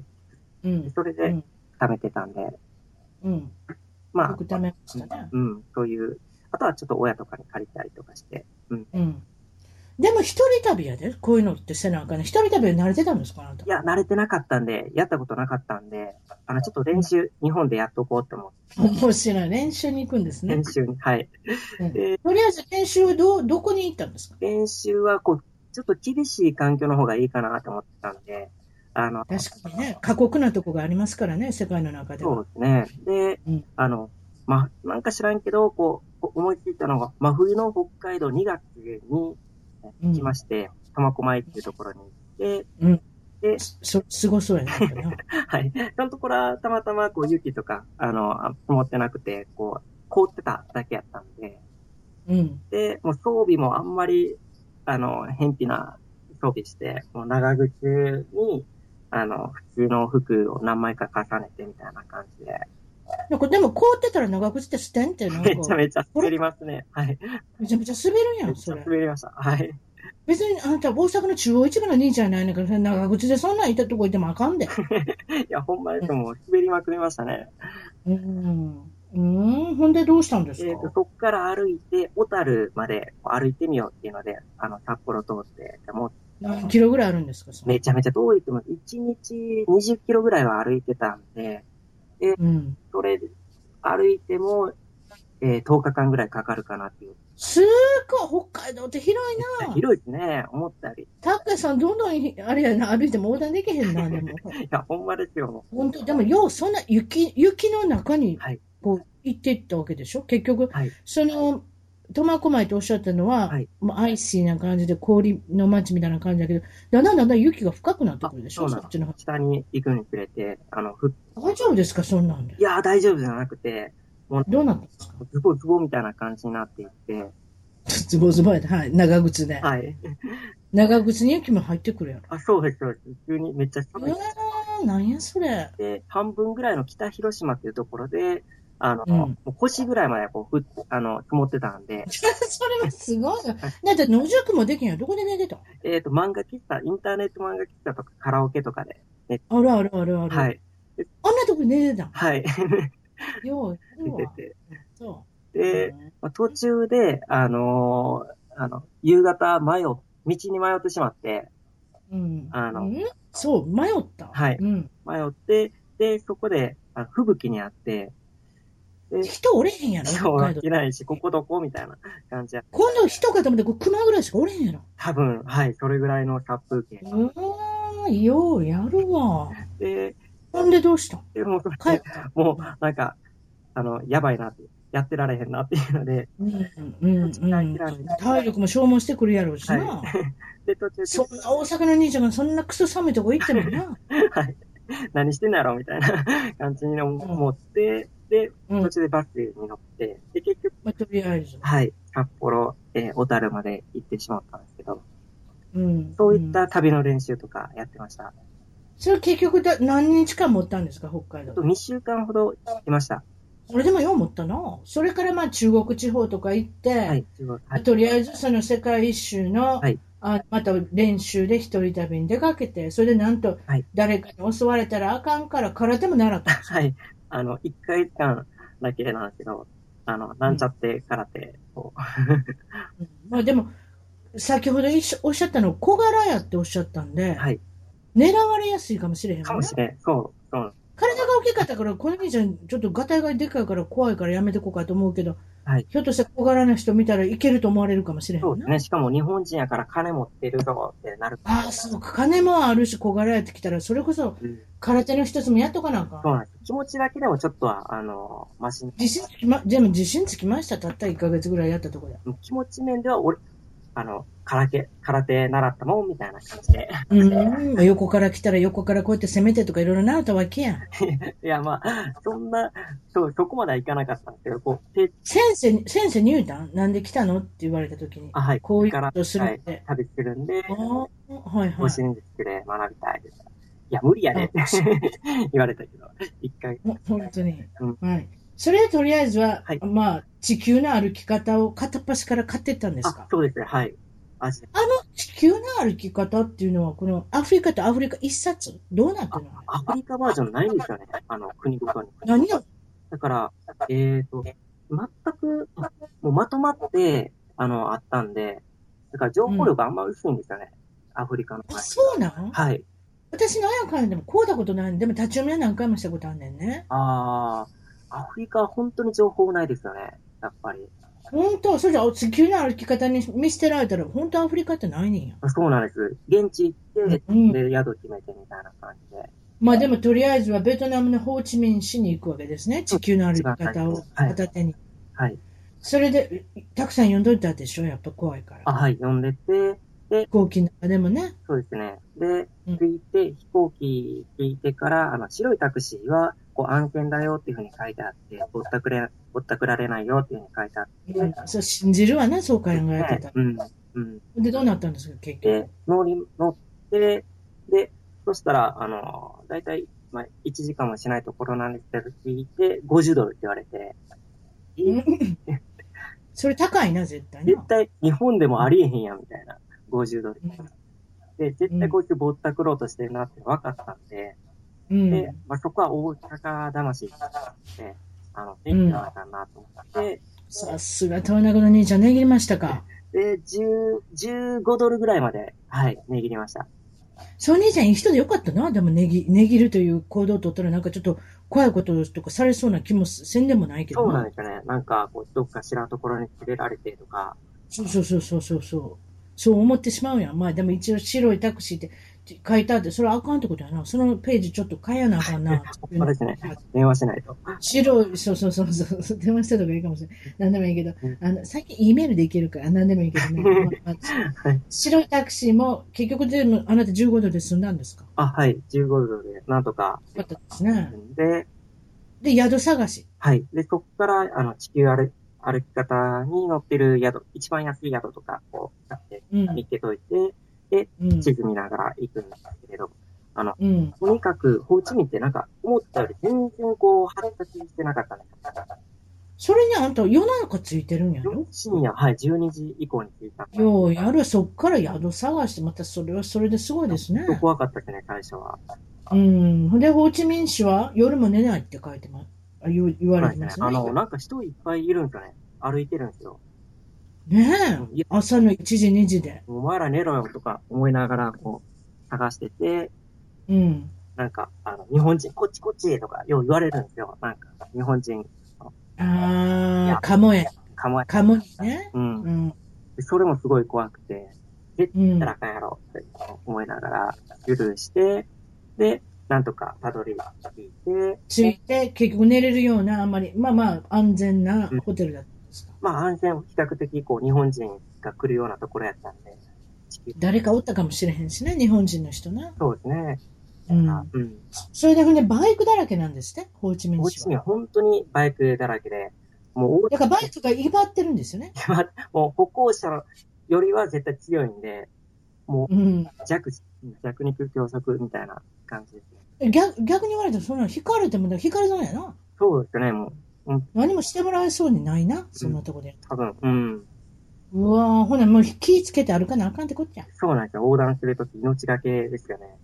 うん。それでうん。貯めてたんで、うん。まあよく、貯めましたね。うん、そういう、あとはちょっと親とかに借りたりとかして、うん。うん。でも一人旅やで、こういうのってせなあかんね。一人旅は慣れてたんですかあなた？い。や、慣れてなかったんで、やったことなかったんで、あの、ちょっと練習、日本でやっとこうって思って、面白い。練習に行くんですね練。習に、はい。うんで、とりあえず練習はど、どこに行ったんですか？練習は、こう、ちょっと厳しい環境の方がいいかなと思ってたんで、あの、確かにね、過酷なとこがありますからね、世界の中では。そうですね。で、うんあの、ま、なんか知らんけど、こう、思いついたのが、真冬の北海道2月にうん行きまして、苫小牧っていうところに行って、うんで、そ、すごそうやな。はい。そのところはたまたまこう雪とか、あの、あ積もってなくて、こう、凍ってただけやったんで、うん。で、もう装備もあんまり、あの、偏僻な装備して、もう長靴に、あの、普通の服を何枚か重ねてみたいな感じで、なんかでも凍ってたら長靴って捨てんってなんかめちゃめちゃ滑りますね。はい。めちゃめちゃ滑るやん、めっちゃそれ。滑りました。はい。別にあんた大阪の中央市場の兄ちゃんやないねんから、長靴でそんなんいたとこ行ってもあかんで。いや、ほんまですもう滑りまくりましたね。うん。うん。ほんでどうしたんですえっ、と、かそっから歩いて、小樽までこう歩いてみようっていうので、あの、札幌通って、でも何キロぐらいあるんですか？めちゃめちゃ遠いっても、1日20キロぐらいは歩いてたんで、うん。それ、歩いても、えー10日間ぐらいかかるかなっていう。すーごい、北海道って広いな。広いですね、思ったより。いたっかさん、どんどん、あれやな、歩いても横断できへんな、でも。や、ほんまですよ。本当でも、よう、そんな雪、雪の中にはい、こう、行っていったわけでしょ？結局、はい。その、苫小牧とおっしゃったのは、はいもうアイシーな感じで氷の街みたいな感じだけど、だんだんだんだん雪が深くなってくるでしょ？あそっちの方。下に行くにつれて、あの、ふ、大丈夫ですかそんなんで？い。や、大丈夫じゃなくて、どうなったんですか？ズボズボみたいな感じになっていって、ズボズボやで、はい。長靴で。はい。長靴に雪も入ってくるやろ。あ、そうです、そうです。普通にめっちゃう寒いわ。ー、なんやそれ。で、半分ぐらいの北広島っていうところで、あの、うんもう腰ぐらいまでこう、ふあの、積もってたんで、それはすごいな。だって野宿もできんやん。どこで寝てたえっ、と、漫画喫茶、インターネット漫画喫茶とかカラオケとかで、あるあるあるある。はい。あんなとこで寝てたん？はい。よう、出よう。てて。そで、う。まあ、途中で、あのーあの、夕方迷う、道に迷ってしまって、うん。あのうんそう、迷った？はいうん。迷って、で、そこで、あ吹雪にあって、で、人おれへんやろ、そう北海道い。ないし、ここどこ？みたいな感じや。今度人かと思って、熊ぐらいしかおれへんやろ？多分、はい、それぐらいの殺風景。うわー、ようやるわ。で、ほんでどうした？んでも。もう、なんか、あの、やばいなって、やってられへんなっていうので、うん、うん、うん。体力も消耗してくるやろうしな。は で、途中で、そんな大阪の兄ちゃんがそんなクソ寒いとこ行ってもな。はい、何してんのやろみたいな 感じに思って、で、うん途。中でバスに乗って、で、結局、まあ、とりあえず。はい、札幌、えー小樽まで行ってしまったんですけど、うん。そういっんた旅の練習とかやってました。それ結局だ何日間持ったんですか、北海道あと。2週間ほどいました。それでもよう持ったな。それからまあ中国地方とか行って、はい、はい。とりあえずその世界一周の、はいあまた練習で一人旅に出かけて、それでなんとはい誰かに襲われたらあかんから空手も習ったんですよ。はい。あの、1ヶ月間だけなんですけど、あの、なんちゃって空手を、うんまあでも、先ほどおっしゃったの小柄やっておっしゃったんで、はい。狙われやすいかもしれへんかもんねもしれん。そう、そう。体が大きかったから、この兄ちゃん、ちょっとガタイがでかいから怖いからやめてこうかと思うけど、はいひょっとしたら小柄な人見たらいけると思われるかもしれへんな。そうですね。しかも日本人やから金持ってるぞってなる。ああ、そうか。金もあるし、小柄やってきたら、それこそうん空手の一つもやっとかなあかん。そうなんです。気持ちだけでもちょっとは、あの、マシに。自信つきま、でも自信つきました。たった1ヶ月ぐらいやったところで。気持ち面では俺、あの、空手、空手習ったもんみたいな感じで。うん。横から来たら横からこうやって攻めてとかいろいろ習ったわけやん。いや、まあ、そんな、そう、そこまではいかなかったんですけど、こう、手、先生に、先生に言うたん？なんで来たの？って言われたときに。あ、はい。こういうからことするはいって。旅するんで、はいはい。方針術で学びたいです。いや、無理やねって言われたけど、一回。ほ本当に、うんはい。それでとりあえずは、はいまあ、地球の歩き方を片っ端から買ってったんですあか、そうですね、はい。あの地球の歩き方っていうのは、このアフリカとアフリカ一冊？どうなってるの？アフリカバージョンないんですよね。あの、国ごとに。何をだから、えっ、と、全く、もうまとまって、あの、あったんで、だから情報量があんま薄いんですよね。アフリカの。あそうなん？はい。私の親からでもこうだことないんでも立ち読みは何回もしたことあんねんね。あー、アフリカは本当に情報ないですよね。やっぱり。本当それじゃあ地球の歩き方に見捨てられたら、本当アフリカってないねんや。そうなんです。現地行って、うんで、宿決めてみたいな感じで。まあでもとりあえずはベトナムのホーチミン市に行くわけですね。地球の歩き方をはい片手に。はい。それで、たくさん読んどいたでしょやっぱ怖いから。あ、はい、呼んでて、飛行機の中でもね。そうですね。で、うん着いて、飛行機着いてから、あの、白いタクシーは、こう、安全だよっていうふうに書いてあって、ぼったくれ、ぼったくられないよっていうふうに書いてあって、うんそう信じるわな、そう考えてたら。うん。うん。で、どうなったんですか、結で局。、乗り、乗って、で、そしたら、あの、だいたい、まあ、1時間もしないところなんですけど、聞いて、50ドルって言われて、うんそれ高いな、絶対な。絶対日本でもありえへんやん、みたいな。50ドル。うんで、絶対こいつぼったくろうとしてるなって分かったんで、うん。で、まあ、そこは大阪魂だったんで、あの、できたかなと思って、さすが、豊中の兄ちゃん、値切りましたか。で、10、15ドルぐらいまで、はい、値切りました。そう兄ちゃんいい人でよかったな。でも、値切値切るという行動を取ったら、なんかちょっと怖いこととかされそうな気もせんでもないけどそうなんですよね。なんか、こう、どっか知らんところに連れられてとか、そうそうそうそうそうそう。そう思ってしまうやん。まあでも一応白いタクシーって書いてあって、それはあかんってことやな。そのページちょっと変えやなあかんな。そうですね。電話しないと。白い、そうそうそうそう、電話したとかいいかもしれない。なんでもいいけどうん、あの、最近 E メールでいけるから、なんでもいいけどね。まあまあはい白いタクシーも結局でもあなた15度で済んだんですか？あ、はい、15ドルで、なんとか、よかったですね。で、で、宿探し？はい。で、そこから、あの、地球歩歩き方に乗ってる宿、一番安い宿とか、こう、買って、うん。見つけといて、うん。地図見ながら行くんですけれど、あの、うん。とにかく、ホーチミンってなんか、思ったより全然こう、発達してなかったんですよ。それにあんた夜中ついてるんやろ？深夜、はい、12時以降に着いた。ようやる、そっから宿探して、またそれはそれですごいですね。怖かったですね、最初は。うん。ほんで、ホーチミン市は夜も寝ないって書いてます。あ言われてますね。あの、なんか人いっぱいいるんですよね。歩いてるんですよ。ねえ。朝の1時、2時で。お前ら寝ろよとか思いながら、こう、探してて、うん。なんか、あの、日本人、こっちこっちとか、よう言われるんですよ。なんか、日本人、ああ、カモへ。かまえ、カモにね。う。うんん。でそれもすごい怖くて、絶対らあかんやろって思いながら、スルーして、で、なんとかたどり着いて、ついて、結局寝れるような、あんまり、まあまあ、安全なホテルだっ。まあ安全、比較的こう、日本人が来るようなところやったんで、誰かおったかもしれへんしね、日本人の人な。そうですね。うん。うん。それでほんで、バイクだらけなんですね、ホーチミン市は。ホーチミン本当にバイクだらけで、もうだからバイクが威張ってるんですよね。大、もう歩行者よりは絶対強いんで、もうん。う弱、弱肉強食みたいな感じですね。逆逆に言われたら、そんなの引かれても、引かれそうやな。そうですね、もう、何もしてもらえそうにないな、そんなとこで。多分、うん。うわぁ、ほな、もう気ぃつけて歩かなあかんってこっちゃ。そうなんですよ。横断するとき命がけですよね。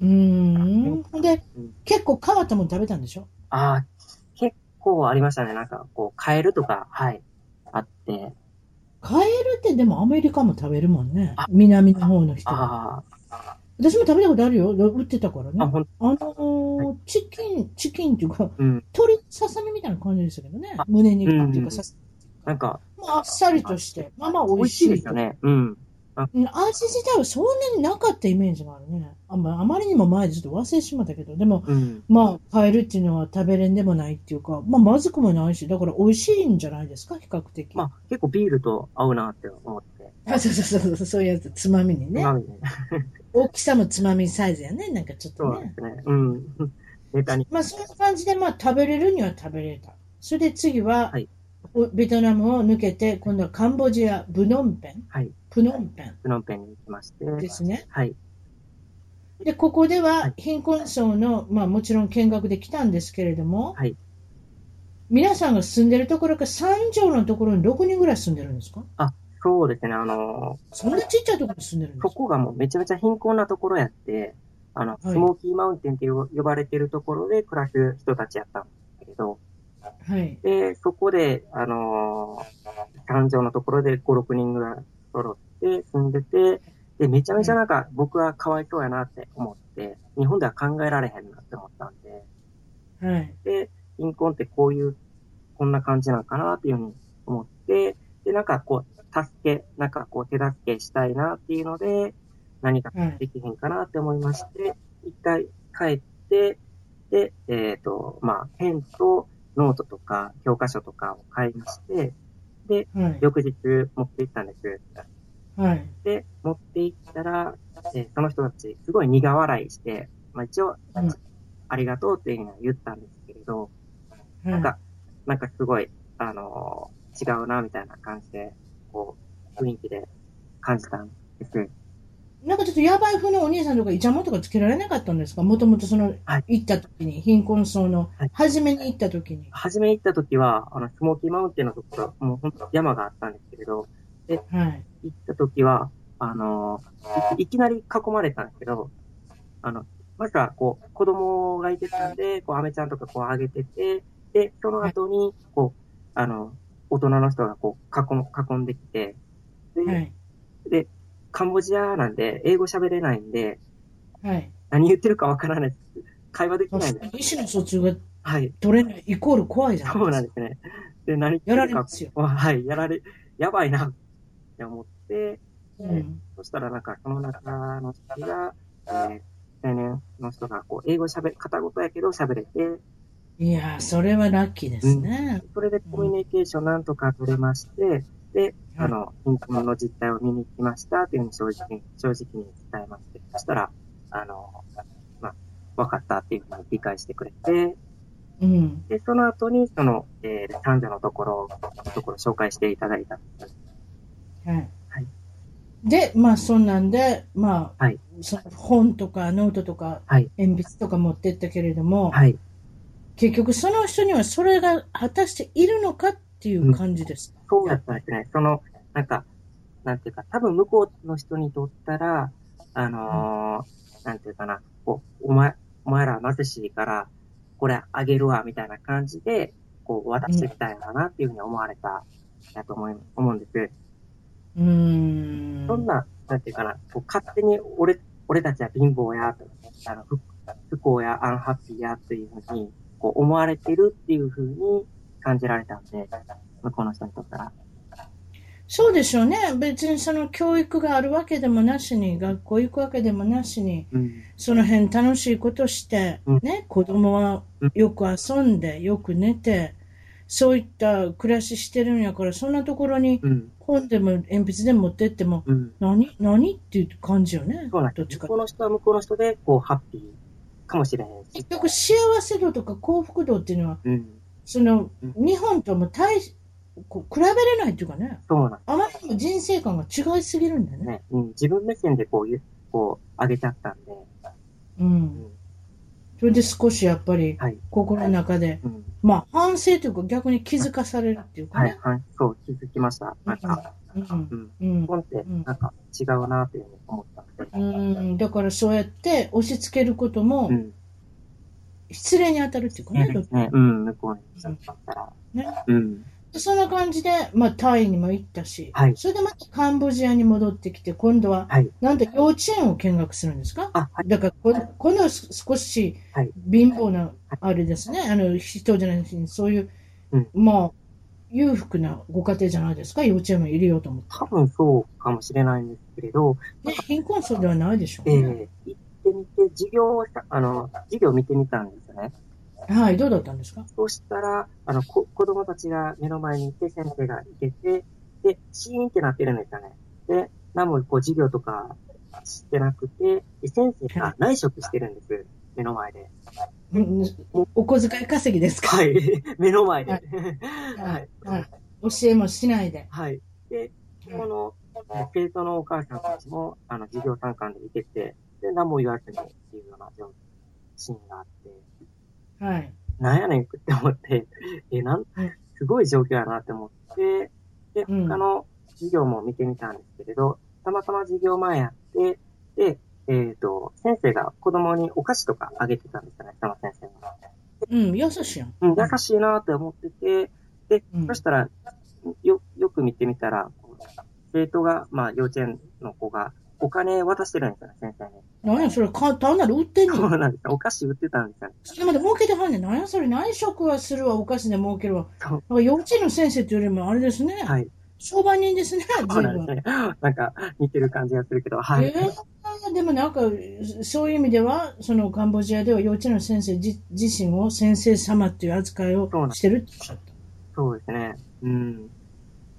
うーん。ほんでうん、結構変わったもん食べたんでしょ？ああ、結構ありましたね。なんか、こう、カエルとか、はい、あって。カエルってでもアメリカも食べるもんねあ。南の方の人は。あ私も食べたことあるよ。売ってたからね。あ、あ、のーチキン、チキンっていうか、うん。鶏ささみみたいな感じでしたけどねあ。胸肉っていううんかさ、なんか、まああっさりとして、まあまあ美美味し味しい。いですよね。うん。うん味自体はそんなになかったイメージがあるね。あ,、まあ、あまりにも前でちょっと忘れてしまったけど、でも、うん。まあ、カエルっていうのは食べれんでもないっていうか、まあ、まずくもないし、だから美味しいんじゃないですか、比較的。まあ、結構ビールと合うなって思って。あ、そうそうそうそう、そういうやつ、つまみにね。今みたいな大きさもつまみサイズやね、なんかちょっとねそうで。すね。うん。ネタに。まあ、そんな感じで、まあ、食べれるには食べれた。それで次は、はいおベトナムを抜けて、今度はカンボジア、ブノンペン、はい。プノンペプノンペンに行きまして。ンですね。はい。で、ここでははい貧困層の、まあもちろん見学で来たんですけれども、はい皆さんが住んでるところか3畳のところに6人ぐらい住んでるんですか？そうですね。あのそんなちっちゃいところに住んでるんですか？そこがもうめちゃめちゃ貧困なところやって、あの、いスモーキーマウンテンって呼ばれてるところで暮らす人たちやったんですけれど、はい。で、そこで、あのー、誕生のところで5、6人ぐらい揃って住んでて、で、めちゃめちゃなんか僕はかわいそうやなって思って、日本では考えられへんなって思ったんで、はい。で、貧困ってこういう、こんな感じなのかなっていうふうに思って、で、なんかこう、助け、なんかこう、手助けしたいなっていうので、何かできへんかなって思いまして、一、回帰って、で、えっ、と、まあ、ペンとノートとか教科書とかを買いまして、で、はい。翌日持って行ったんです。はい。で、持って行ったら、えーその人たち、すごい苦笑いして、まあ一応、うんありがとうっていうふうには言ったんですけれど、なんか、なんかすごい、あのー違うな、みたいな感じで、こう、雰囲気で感じたんです。なんかちょっとやばい風のお兄さんとかイチャモンとかつけられなかったんですか？もともとその、はい行った時に、貧困層のはい、初めに行った時に。初め行った時は、あの、スモーキーマウンテンのところ、もう本当山があったんですけれど、はい。行った時は、あのーいいきなり囲まれたんですけど、あの、まずは、こう、子供がいてたんで、こう、アメちゃんとかこうあげてて、で、その後に、こう、あの、大人の人がこう、囲む、囲んできて、で、はい。で、カンボジアなんで、英語喋れないんで、はい。何言ってるかわからないです。会話できないんです。意思の疎通がはい。取れない、イコール怖いじゃないそうなんでですね。で、何か。やら言ってるかれますよ。はい、やられ、やばいな、って思って、うん。そしたらなんか、その中の人が、えー青年の人が、こう、英語喋れ、片言やけど喋れて、いやー、それはラッキーですね。それでコミュニケーションなんとか取れまして、で、あの、貧困の実態を見に来ましたっていうふうに正直に、正直に伝えまして、そしたら、あの、まあ、分かったっていうふうに理解してくれて、うん。で、その後に、その、えー、男女のところ、ところ紹介していただいたんです。はい。はいで、まあ、そんなんで、まあ、はいその本とかノートとかはい。鉛筆とか持ってったけれども、はい。結局その人にはそれが果たしているのかっていう感じです。そうだったんですね。その、なんか、なんていうか、多分向こうの人にとったら、あのーなんていうかな、こう、お前、お前ら貧しいから、これあげるわ、みたいな感じで、こう、渡してきたんやろな、っていうふうに思われた、やと思い、思うんです。うーん。そんな、なんていうかな、こう勝手に俺、俺たちは貧乏や、とあの不不幸や、アンハッピーや、というふうに、こう思われてるっていうふうに感じられたんで、向こうの人にとったら。そうでしょうね。別にその教育があるわけでもなしに、学校行くわけでもなしに、うん。その辺楽しいことして、うんね、子供はよく遊んで、よく寝て、そういった暮らししてるんやから、そんなところにうん。本でも鉛筆でも持ってっても、うん。何何っていう感じよね。そうなんです。どっちか向こうの人は向こうの人で、こう、ハッピーかもしれへんし結。局幸せ度とか幸福度っていうのは、うん。その、うん日本とも対しこう比べれないっていうかね、そうなんあまりにも人生観が違いすぎるんだよね。ね。うん。自分目線でこう、ゆこう、上げちゃったんで。う。うんん。それで少しやっぱりはい。心の中で、うん。まあ反省というか逆に気づかされるっていうかね。。はいはい。そう、気づきました。なんか、うんうん。うん日本って、なんか、違うなというふうに思った。うん、だからそうやって押し付けることもうん。失礼に当たるっていうかね。ね。うん。向こうに来ちゃったら。ねうん。そんな感じで、まあ、タイにも行ったし、はいそれでまたカンボジアに戻ってきて、今度は、はい。なんと幼稚園を見学するんですか？あ、はい。だからこ、今度は少しはい貧乏な、あれですね、あの人じゃないし、そういう、うんまあ、裕福なご家庭じゃないですか、幼稚園も入れようと思って。多分そうかもしれないんですけれど、ね、貧困層ではないでしょうえね。ー、行ってみて、授業をした、あの、授業を見てみたんですよね。はい、どうだったんですか？そうしたら、あの、こ子供たちが目の前にいて、先生がいてて、で、シーンってなってるんですよね。で、何もこう授業とかしてなくて、で先生が内職してるんです。目の前で。うんお小遣い稼ぎですか、はい。目の前で。ははいい。はい、教えもしないで。はい。で、この、生徒のお母さんたちも、あの、授業参観でいてて、で、何も言わずにっていうようなシーンがあって、はい。なんやねんって思って、え、なんうん、すごい状況やなって思って、で、うん他の授業も見てみたんですけれど、たまたま授業前やって、で、えっ、と、先生が子供にお菓子とかあげてたんですよね、その先生が。うん、優しいやん。うん、優しいなって思ってて、で、うんそしたら、よ、よく見てみたら、生徒が、まあ、幼稚園の子が、お金渡してるんですよね、先生に。何やそれ、か単なる売ってんねん。そうなんですよ。お菓子売ってたんですよね。それまで儲けてはんねん。何やそれ、内職はするわ、お菓子で儲けるわ。そうか幼稚園の先生っていうよりも、あれですね。はい。商売人ですね、そうなんですね。なんか、似てる感じがするけど、はい。えー、でもなんか、そういう意味では、そのカンボジアでは幼稚園の先生自自身を先生様っていう扱いをしてるっておっしゃった。そうですね。うん。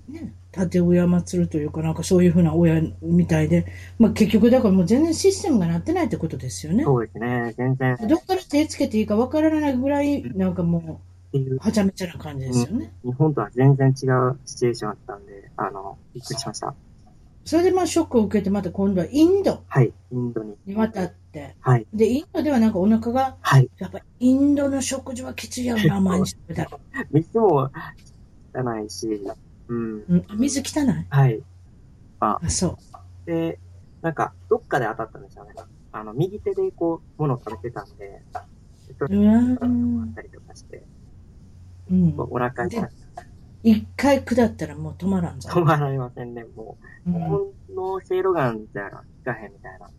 ね、立親祭るというか、なんかそういうふうな親みたいで、まあ結局だからもう全然システムがなってないってことですよね。そうですね、全然。どっから手つけていいかわからないぐらい、なんかもう、はちゃめちゃな感じですよね、うん、日本とは全然違うシチュエーションあったんで、あの、びっくりしました。それでまあショックを受けて、また今度はインド。はい、インドに。に渡って。はい。で、インドではなんかお腹が、はい。やっぱインドの食事はきついやろな、毎日食べたら。水も汚いし、うん。水汚い？はい。あ、あそう。で、なんか、どっかで当たったんですよね。あの、右手でこう、物を食べてたんで、うわあったりとかして、うん。お腹痛一回下ったらもう止まらんぞ。止まられませんね、もう。日本のセイロガンじゃ効かへんみたいな。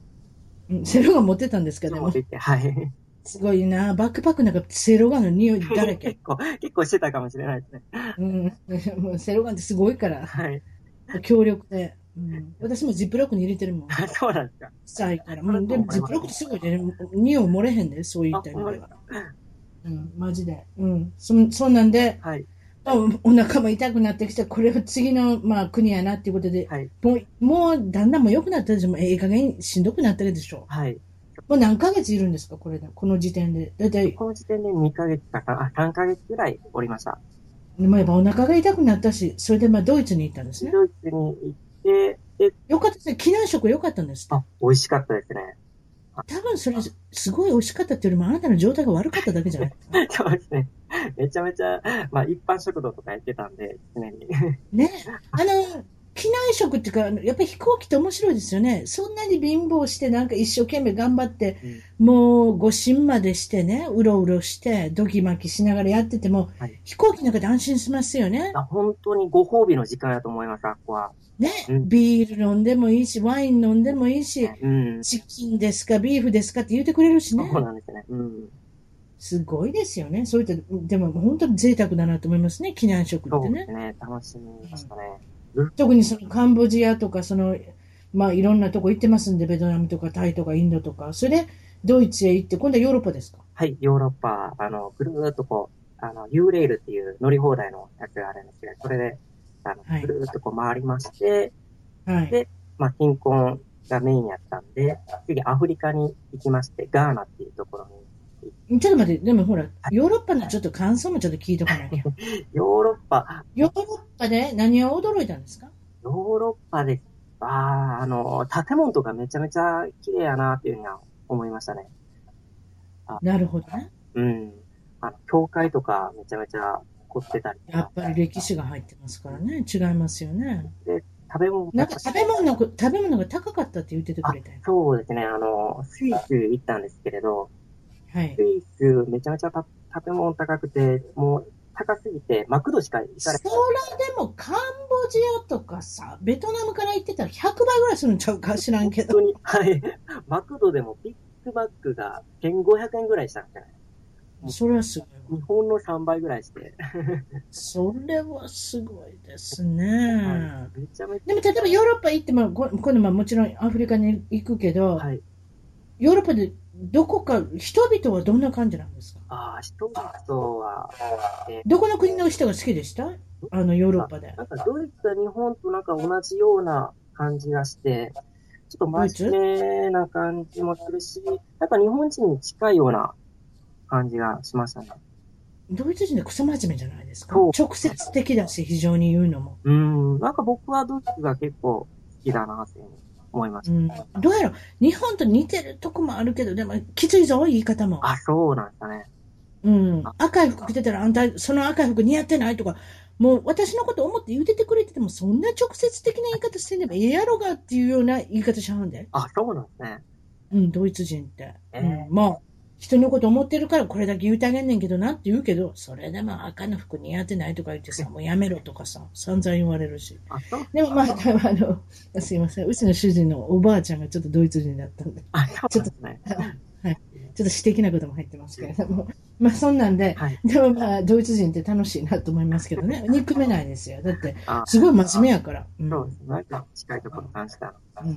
うん、セイロガン持ってたんですか、でも。持ってて、はい。すごいな。バックパックなんかセロガンの匂いだらけ。結構、結構してたかもしれないですね。うん。も うセロガンってすごいから。はい。強力で。うん、私もジップロックに入れてるもん。そうなんですか。臭いから。うん、でもジップロックってすごいね。匂い漏れへんで、そういった意味では。うん、マジで。うん。そ、そんなんで、はい。お腹も痛くなってきて、これは次の、まあ、国やなっていうことで、はい、もう、もう、だんだんも良くなったでしょ。ええ加減しんどくなってるでしょ。はい。もう何ヶ月いるんですかこれで、この時点で。だいたい。この時点で2ヶ月かあ、3ヶ月ぐらいおりました。でもやっぱお腹が痛くなったし、それでまあドイツに行ったんですね。ドイツに行って、で、よかったですね。機内食良かったんですあ、美味しかったですね。多分それ、すごい美味しかったっていうよりも、あなたの状態が悪かっただけじゃない？そうですね。めちゃめちゃ、まあ一般食堂とかやってたんで、常に。ね。あの、機内食っていうか、やっぱり飛行機って面白いですよね。そんなに貧乏して、なんか一生懸命頑張って、うん、もう、誤診までしてね、うろうろして、ドキマキしながらやってても、はい、飛行機の中で安心しますよね。本当にご褒美の時間やと思います、あっこは。ね、うん、ビール飲んでもいいし、ワイン飲んでもいいし、うん、チキンですか、ビーフですかって言ってくれるしね。そうなんですね。うん。すごいですよね。そういった、でも本当に贅沢だなと思いますね、機内食ってね。そうですね。楽しみましたね。特にそのカンボジアとか、その、まあいろんなとこ行ってますんで、ベトナムとかタイとかインドとか、それでドイツへ行って、今度はヨーロッパですか？はい、ヨーロッパ、あの、ぐるーっとこう、あの、ユーレールっていう乗り放題のやつがあるんですけど、それで、あの、ぐるーっとこう回りまして、はい、で、まあ、貧困がメインやったんで、次アフリカに行きまして、ガーナっていうところにちょっと待って、でもほら、ヨーロッパのちょっと感想もちょっと聞いとかなきゃ。ヨーロッパ。ヨーロッパで何を驚いたんですか？ヨーロッパで、ああ、あの、建物とかめちゃめちゃ綺麗やなっていうふうには思いましたね。なるほどね。うん。あの、教会とかめちゃめちゃ凝ってたりやっぱり歴史が入ってますからね。違いますよね。で、食べ物なんか食べ物の、食べ物が高かったって言っててくれたよ。そうですね。あの、スイス行ったんですけれど、はい、スイス、めちゃめちゃた食べ物高くて、もう高すぎて、マクドしか行かれそらでもカンボジアとかさ、ベトナムから行ってたら100倍ぐらいするんちゃうか知らんけど。本当に、はい。マクドでもビッグマックが1500円ぐらいしたんじゃない？それはすごい。日本の3倍ぐらいして。それはすごいですね。めちゃめちゃ。でも例えばヨーロッパ行っても、今度もちろんアフリカに行くけど、はい、ヨーロッパでどこか、人々はどんな感じなんですか？ああ、人々は、えー、どこの国の人が好きでした？あの、ヨーロッパで。なんか、ドイツは日本となんか同じような感じがして、ちょっと真面目な感じもするし、なんか日本人に近いような感じがしましたね。ドイツ人でクソ真面目じゃないですか？直接的だし、非常に言うのも。うん、なんか僕はドイツが結構好きだな、って思います。うん、どうやろ日本と似てるとこもあるけど、でもきついぞ、言い方も。あ、そうなんだね。うん。赤い服着てたら、あんた、その赤い服似合ってないとか、もう私のこと思って言うててくれてても、そんな直接的な言い方してんねばええやろがっていうような言い方しはんで。あ、そうなんですね。うん、ドイツ人って。えー、うん、まあ、人のこと思ってるからこれだけ言うてあげんねんけどなって言うけど、それでも赤の服似合ってないとか言ってさ、もうやめろとかさ、散々言われるし。でもまあ、あの、すいません、うちの主人のおばあちゃんがちょっとドイツ人だったんで。あ、そうですね。はい。ちょっと私的なことも入ってますけれども。まあそんなんで、はい。でもまあドイツ人って楽しいなと思いますけどね。憎めないですよ。だって、あすごい真面目やから。うんそうですね。近いところ感じた。うん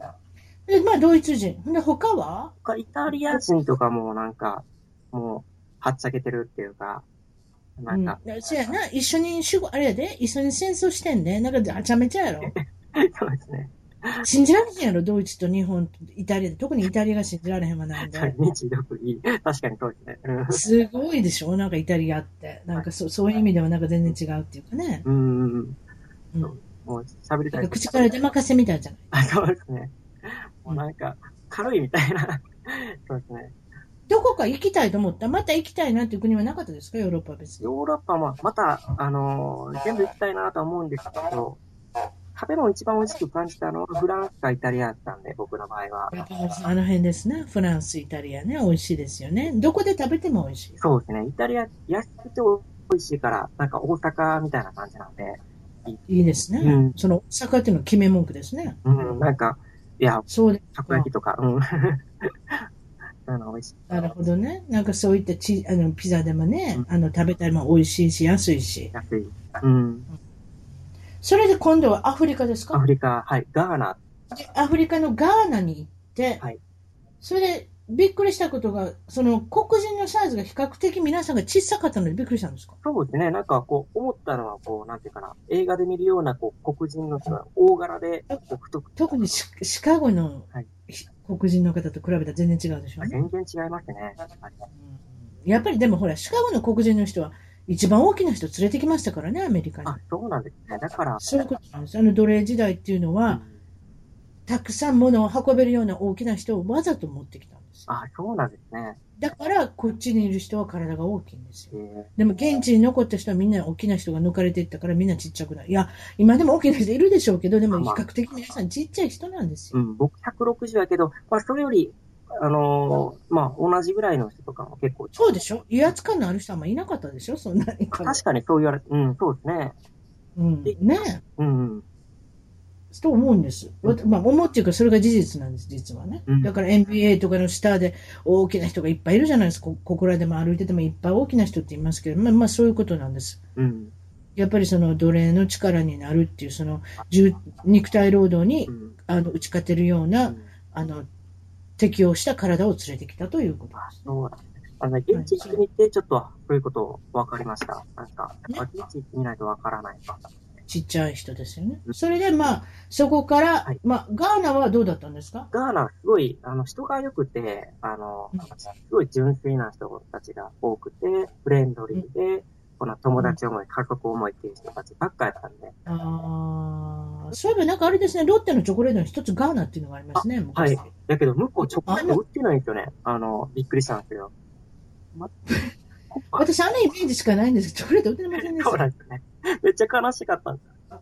で、まあドイツ人。で、他は？他イタリア人とかもなんか、もう、はっちゃけてるっていうか、なんか、うん、そうやな、一緒に仕事、あれやで、一緒に戦争してんで、なんか、はちゃめちゃやろ。そうですね。信じられへんやろ、ドイツと日本とイタリアで。特にイタリアが信じられへんわなんで。日独いい。確かにそうですね。うんすごいでしょ？なんかイタリアって。なんかそそういう意味ではなんか全然違うっていうかね。うんうん。もう喋りたい。口から出任せみたいじゃない？あ、そうですね。もうなんか、軽いみたいな。そうですね。どこか行きたいと思った？また行きたいなっていう国はなかったですか？ヨーロッパは別に。ヨーロッパもまた、あのー全部行きたいなとは思うんですけど、食べ物一番美味しく感じたのはフランスかイタリアだったんで、僕の場合は。あの辺ですね。フランス、イタリアね。美味しいですよね。どこで食べても美味しい。そうですね。イタリア安くて美味しいから、なんか大阪みたいな感じなんで、いいですね。うんその、坂っていうの決め文句ですね。うん、なんか、いや、そうですたこ焼きとか、うん。なるほどね。なんかそういったチあのピザでもね、うんあの食べたりも美味しいし、安いし。安い。うん。それで今度はアフリカですアかフリカ、はい、ガーナ。でアフリカのガーナに行って、はいそれでびっくりしたことが、その黒人のサイズが比較的皆さんが小さかったのでびっくりしたんですか？そうですね。なんかこう、思ったのは、こう、なんていうかな、映画で見るような、こう、黒人の人が大柄で、特にシシカゴのはい黒人の方と比べたら全然違うでしょうね。全然違いますね。やっぱりでもほら、シカゴの黒人の人は一番大きな人連れてきましたからね、アメリカに。あ、そうなんですね。だから、そういうことなんです。あの奴隷時代っていうのは、うんたくさん物を運べるような大きな人をわざと持ってきた。あ、そうなんですね。だから、こっちにいる人は体が大きいんですよ。えでも、現地に残った人はみんな大きな人が抜かれていったからみんなちっちゃくない。いや、今でも大きな人いるでしょうけど、でも比較的皆さんちっちゃい人なんですよ。ーうん、僕160やけど、まあ、それより、あのーまあ、同じぐらいの人とかも結構、そうでしょ威圧感のある人はあんまいなかったでしょそんなに。確かにそう言われて、うん、そうですね。うん。ねうん、うん。と思うんです。まあ、思うっていうか、それが事実なんです、実はね。うんだから NBA とかのスターで大きな人がいっぱいいるじゃないですか。こここらでも歩いててもいっぱい大きな人って言いますけど、まあ、まあ、そういうことなんです。うん。やっぱりその奴隷の力になるっていう、その、重肉体労働にう、ん。あの、打ち勝てるよううな、んあの、適応した体を連れてきたということあです。ね。あの、現地行ってちょっと、そういうこと分かりました。なんか、現地行ってみないと分からないか。ちっちゃい人ですよね。それで、まあ、そこから、はいまあ、ガーナはどうだったんですか？ガーナ、すごい、あの、人が良くて、あのうん、すごい純粋な人たちが多くて、フレンドリーで、この友達思い、家族思いっていう人たちばっかやったんで、ああ、そういえばなんかあれですね、ロッテのチョコレートの一つガーナっていうのがありますね、昔。はいだけど、向こうチョコレート売ってないんですよね。あの、びっくりしたんですよ。ま、私、あのイメージしかないんですけど、チョコレート売ってませんでしそうた。なんですよね。めっちゃ悲しかった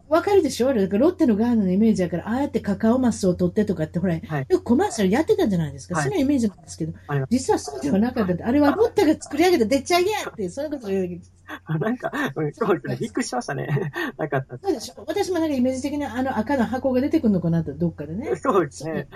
わかるでしょ？だからロッテのガーナのイメージだから、ああやってカカオマスを取ってとかって、ほら、はいよくコマーシャルやってたじゃないですか。はいそのイメージなんですけど実はそうではなかった。あれはロッテが作り上げたでっち上げやって、そういうことを言うわけです。なんか、うんそうですね。びっくりしましたね。なかった。そうでしょ？私もなんかイメージ的なあの赤の箱が出てくるのかなと、どっかでね。そうですね。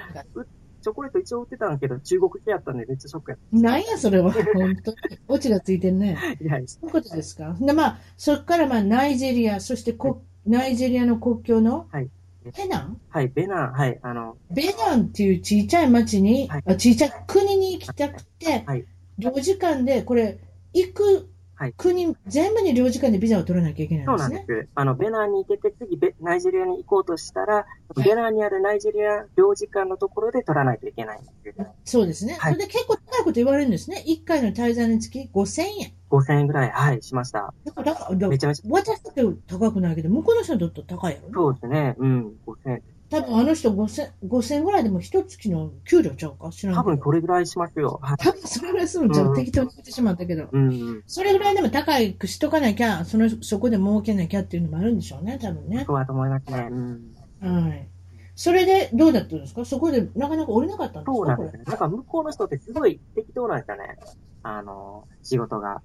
チョコレート一応売ってたんですけど、中国系やったんでめっちゃショックやっなんや、それは。本当に。オチがついてんね。た。いや、そういうことですか？で、まあ、そこからまあ、ナイジェリア、そしてこ、ナイジェリアの国境の、はいペナン？はい、ベナン、はい、あの、ベナンっていう小さい町に、はいあ小さい国に行きたくて、はい領事館で、これ、行くはい国、全部に領事館でビザを取らなきゃいけないんそうですね。なんです。あの、ベナンに行けて、次ベ、ナイジェリアに行こうとしたら、ベナンにあるナイジェリア領事館のところで取らないといけないんですよ。そうですね。はいそれで結構高いこと言われるんですね。1回の滞在につき5000円。5000円ぐらい、はい、しました。だから、だからめちゃめちゃ、私だって高くないけど、向こうの人にとっては高いやろね。そうですね、うん、5000円。多分あの人5000、5000ぐらいでも一月の給料ちゃうか？知らん多。分それぐらいしますよ。はい。多分それぐらいするんちゃう、うん適当に言ってしまったけど。うん、うん。それぐらいでも高くしとかなきゃ、その、そこで儲けなきゃっていうのもあるんでしょうね、多分ね。そうだと思いますね。うん。はい。それで、どうだったんですか？そこでなかなか降りなかったんですか？そうなんですね。なんか向こうの人ってすごい適当なんですよね。あの、仕事が。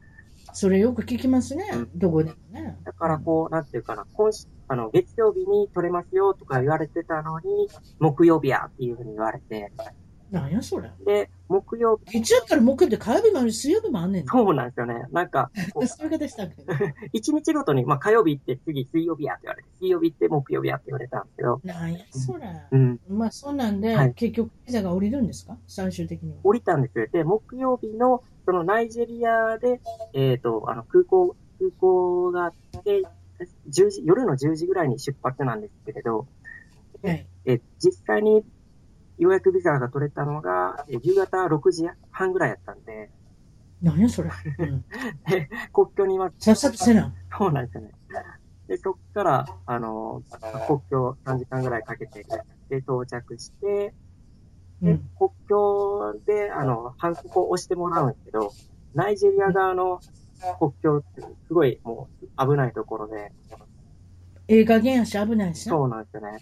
それよく聞きますね、うん。どこでもね。だからこう、なんていうかな、今週、あの、月曜日に取れますよとか言われてたのに、木曜日やっていうふうに言われて、なんやそれ？で、木曜日、月曜日から木曜日で火曜日もあるし、水曜日もあんねんな。そうなんですよね。なんか、そういう方したっけ？一日ごとに、まあ火曜日行って次水曜日やって言われて、水曜日行って木曜日やって言われたんですけど、なんやそれ。うん、まあそうなんで、はい結局ビザが降りるんですか？最終的には。降りたんですよ。で、木曜日の、そのナイジェリアで、えっ、と、あの、空港、空港があって、10時、夜の10時ぐらいに出発なんですけれど、はい。え、実際にようやくビザが取れたのが、え夕方6時半ぐらいやったんで、なんやそれ。うん、国境にいます。さっさとせな。そうなんですよね。で、そっから、あの、国境3時間ぐらいかけて、で、到着して、で、うん。国境で、あの、ハンコを押してもらうんですけど、ナイジェリア側の国境って、すごいもう危ないところで、ええ加減やし危ないしな。そうなんですよね。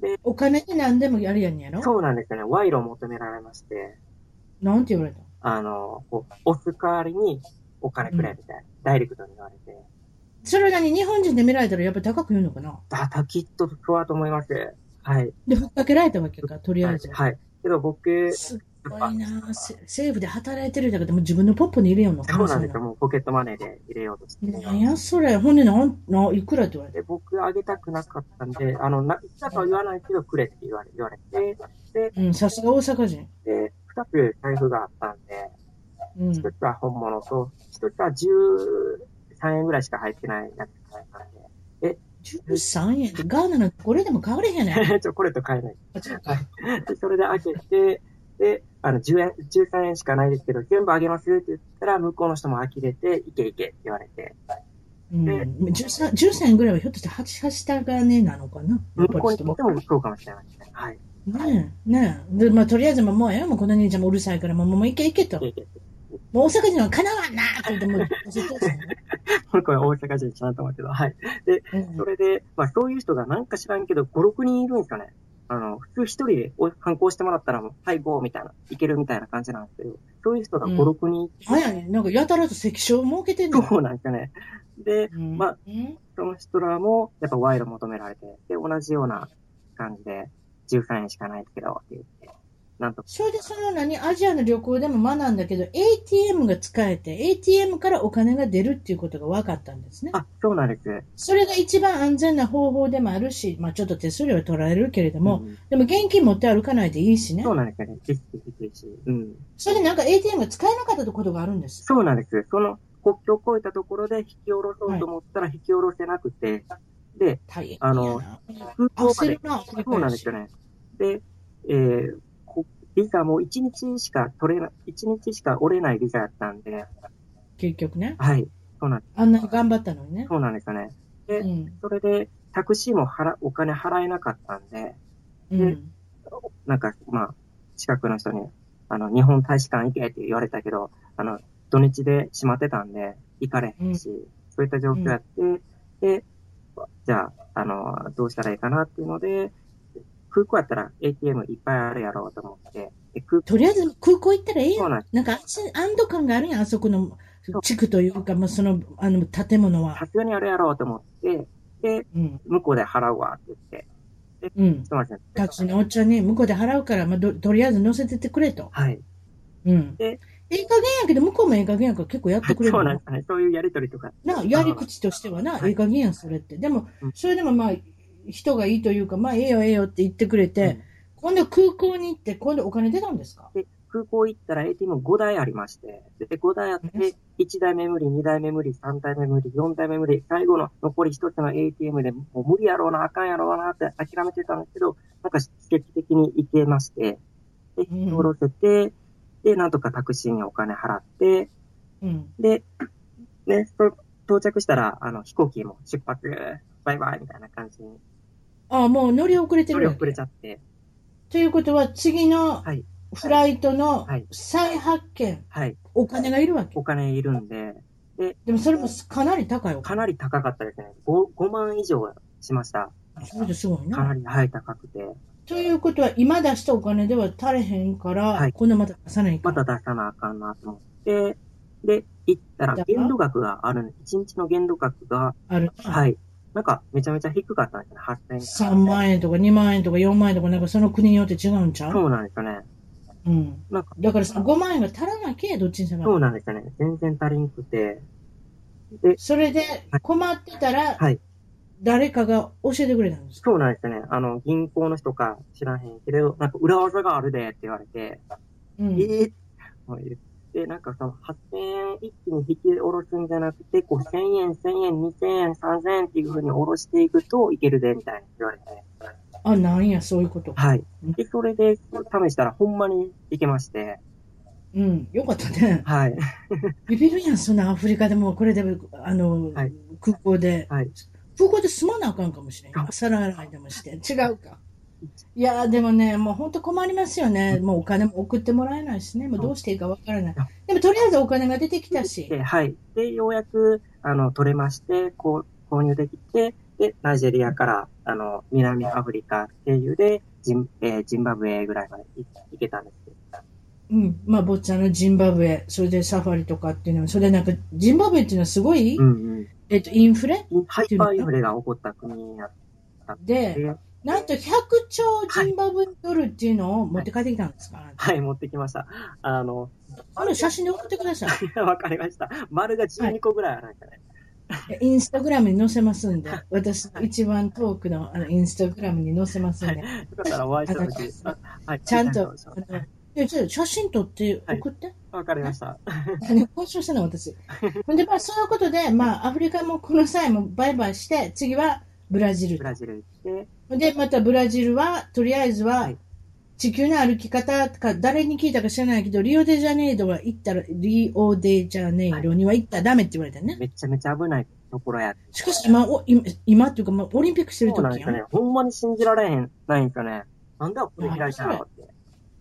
で、お金で何でもやるやんやろ？そうなんですよね。賄賂を求められまして、なんて言われた？あの、こう、押す代わりにお金くれみたいな、ダイレクトに言われて、それなに日本人で見られたらやっぱ高く言うのかな？だたきっと不安と思います。はい。で、ふっかけられたわけか、とりあえず。はい。けど僕、すっごいなせ政府で働いてるだけでも自分のポップに入れよんのかそうなんですよ。そもうポケットマネーで入れようとして。れなんやそれ。ほんでなん、ないくらって言われたで、僕あげたくなかったんで、あの、な、いくらとは言わないけど、くれって言われ、言われて、で、うん、さすが大阪人。で、二つ財布があったんで、うん。一つは本物と、一つは13円ぐらいしか入ってないやつだったん13円？でガーナのこれでも買われへんねん。で、ちょ、これと買えない。はい。で、それで開けて、で、あの、10円、13円しかないですけど、全部あげますって言ったら、向こうの人も呆れて、いけいけって言われて、うん、13, 13円ぐらいはひょっとして8、8下金なのかな？向こうに行ってもそうかもしれないですね。はい。ねえ、ねえ。で、まあ、とりあえずもう、もうええよもうこの兄ちゃんもうるさいから、もう、もう、いけいけとい。けいけって。もう大阪人はかなわんなって言って、もう、これ大阪人ちゃんと思うけど、はい。うんそれで、まあそういう人がなんか知らんけど、5、6人いるんですかね。あの、普通一人でお反抗してもらったらもう、はい、ゴーみたいな、いけるみたいな感じなんですけど、そういう人が5、うん。6人。早い、なんかやたらと関所を設けてんの。そうなんですよね。で、うん。まあうんその人らも、やっぱ賄賂求められて、で、同じような感じで、13円しかないですけど、って言って、なんと、それでその何、アジアの旅行でも学んだけど、ATM が使えて、ATM からお金が出るっていうことが分かったんですね。あ、そうなんです。それが一番安全な方法でもあるし、まあちょっと手数料は取られるけれども、うんでも現金持って歩かないでいいしねそ。うなんですよね。うん。それでなんか ATM が使えなかったことがあるんです。そうなんです。その国境を越えたところで引き下ろそうと思ったら引き下ろせなくて、で、大変あの空港までそうなんですよね。で、えー、こビザも1日しか取れな、1日しか折れないビザやったんで、結局ね。はい。そうなん、あんなに頑張ったのにね。そうなんですよね。で、うん。それで、タクシーも払、お金払えなかったんで、うん。なんか、まあ、近くの人に、あの、日本大使館行けって言われたけど、あの、土日で閉まってたんで、行かれへんし、そういった状況やって、で、じゃあ、あの、どうしたらいいかなっていうので、空港やったら ATM いっぱいあるやろうと思って、とりあえず空港行ったらええや。んなんか安堵感があるやん、あそこの地区というか、まあ、その、あの、建物は。さすがにあるやろうと思って、で、うん。向こうで払うわって言って、うん。すみません。タクシーのおっちゃんに向こうで払うから、まあ、どとりあえず乗せてってくれと。はい。うん。でええ加減やけど、向こうもええ加減やから結構やってくれるの？そうなんですね。そういうやりとりとか。な、やり口としてはな、はいええ加減やん、それって。でもうん、それでもまあ、人がいいというか、まあ、ええよええよって言ってくれて、うん。今度空港に行って、今度お金出たんですか？で、空港行ったら ATM5 台ありまして、で、5台あって、1台目無理、2台目無理、3台目無理、4台目無理、最後の残り1つの ATM でもう無理やろうな、あかんやろうなって諦めてたんですけど、なんか奇跡的に行けまして、で、うん。引き下ろせて、で、なんとかタクシーにお金払って、うん。で、ね、そ到着したら、あの、飛行機も出発、バイバイみたいな感じに、ああ、もう乗り遅れて乗りる遅れちゃって、ということは、次のはい、フライトのはい再発見、はい、お金がいるわけ？お金いるんで、でもそれもかなり高いお金。かなり高かったですね。5, 5万以上しました。それですごいな。かなり、はい、高くて。ということは、今出したお金では足りへんから、はい今度また出さないか？また出さなあかんなと思って、で、行ったらだから？限度額があるん1日の限度額が、ある。はい、なんかめちゃめちゃ低かったんですね。8000円。3万円とか2万円とか4万円とか、なんかその国によって違うんちゃう？そうなんですよね。うん。なんか、だからその5万円が足らなきゃどっちにせそうばなんですよね。全然足りんくて。それで困ってたら、はい。誰かが教えてくれたんですか？そうなんですよね。あの、銀行の人か知らへんけれど、なんか裏技があるでって言われて、うん。ええもう言って、なんかその8000円一気に引き下ろすんじゃなくて、こう1000円、1000円、2000円、3000円っていう風に下ろしていくといけるで、みたいに言われて。あ、なんや、そういうこと。はい。で、それで試したらほんまにいけまして、うん。よかったね。はい。ビビるやん、そんなアフリカでも、これで、あの、はい空港で。はい。空港で住まなあかんかもしれん。皿洗いでもして。違うか。いやーでもね、もう本当困りますよね。もうお金も送ってもらえないしね。もうどうしていいかわからない。でもとりあえずお金が出てきたし。で、はい。で、ようやく、あの、取れまして、こう、購入できて、で、ナイジェリアから、あの、南アフリカ経由で、ジン、えージンバブエぐらいまで行行けたんですけど。うん。まあ、ボッチャのジンバブエ、それでサファリとかっていうのは、それなんか、ジンバブエっていうのはすごい、うんえっと、インフレ？うん。ハイパーインフレが起こった国になったで、で、なんと100兆ジンバブエドルっていうのを持って帰ってきたんですか、はい、持ってきました。あの、あの写真で送ってください。わかりました。丸が12個ぐらいあるんですね。インスタグラムに載せますんで、私、一番遠くのあのインスタグラムに載せますんで、よかったらお会いしたとき、あはい、ちゃんと、ちょっと写真撮って送って。かりました。ね交渉したの私。ほんで、まあ、そういうことで、まあ、アフリカもこの際もバイバイして、次はブラジルブ。ラジル行って、で、またブラジルは、とりあえずははい、地球の歩き方とか、誰に聞いたか知らないけど、リオデジャネイロは行ったら、リオデジャネイロには行ったらダメって言われたね。めちゃめちゃ危ないところや。しかし今、お今今っていうか、まあ、オリンピックしてる時やんそうなんですよね。ほんまに信じられへん、ないんですよね。なんでこれ開いたのって。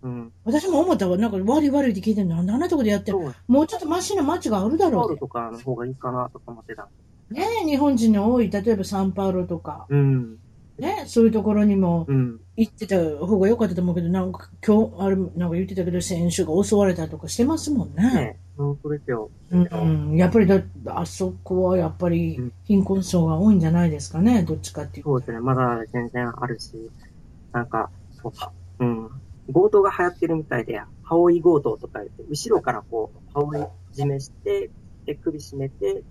うん。私も思ったわ。なんか悪い悪いって聞いてるの。なんであんなとこでやってるもうちょっとマシな街があるだパろうで。ウロとかの方がいいかなとか思ってた。ねえ日本人の多い、例えばサンパウロとか、うん。ねそういうところにもうん。行ってた方が良かったと思うけど、なんか今日、あれ、なんか言ってたけど、選手が襲われたとかしてますもんね。ね本当ですよ。うん、やっぱりだ、あそこはやっぱりうん貧困層が多いんじゃないですかね、どっちかっていうと。そうですね。まだ全然あるし、なんか、こううん。強盗が流行ってるみたいで、羽織強盗とか言って、後ろからこう、羽織締めして、で、首絞めて、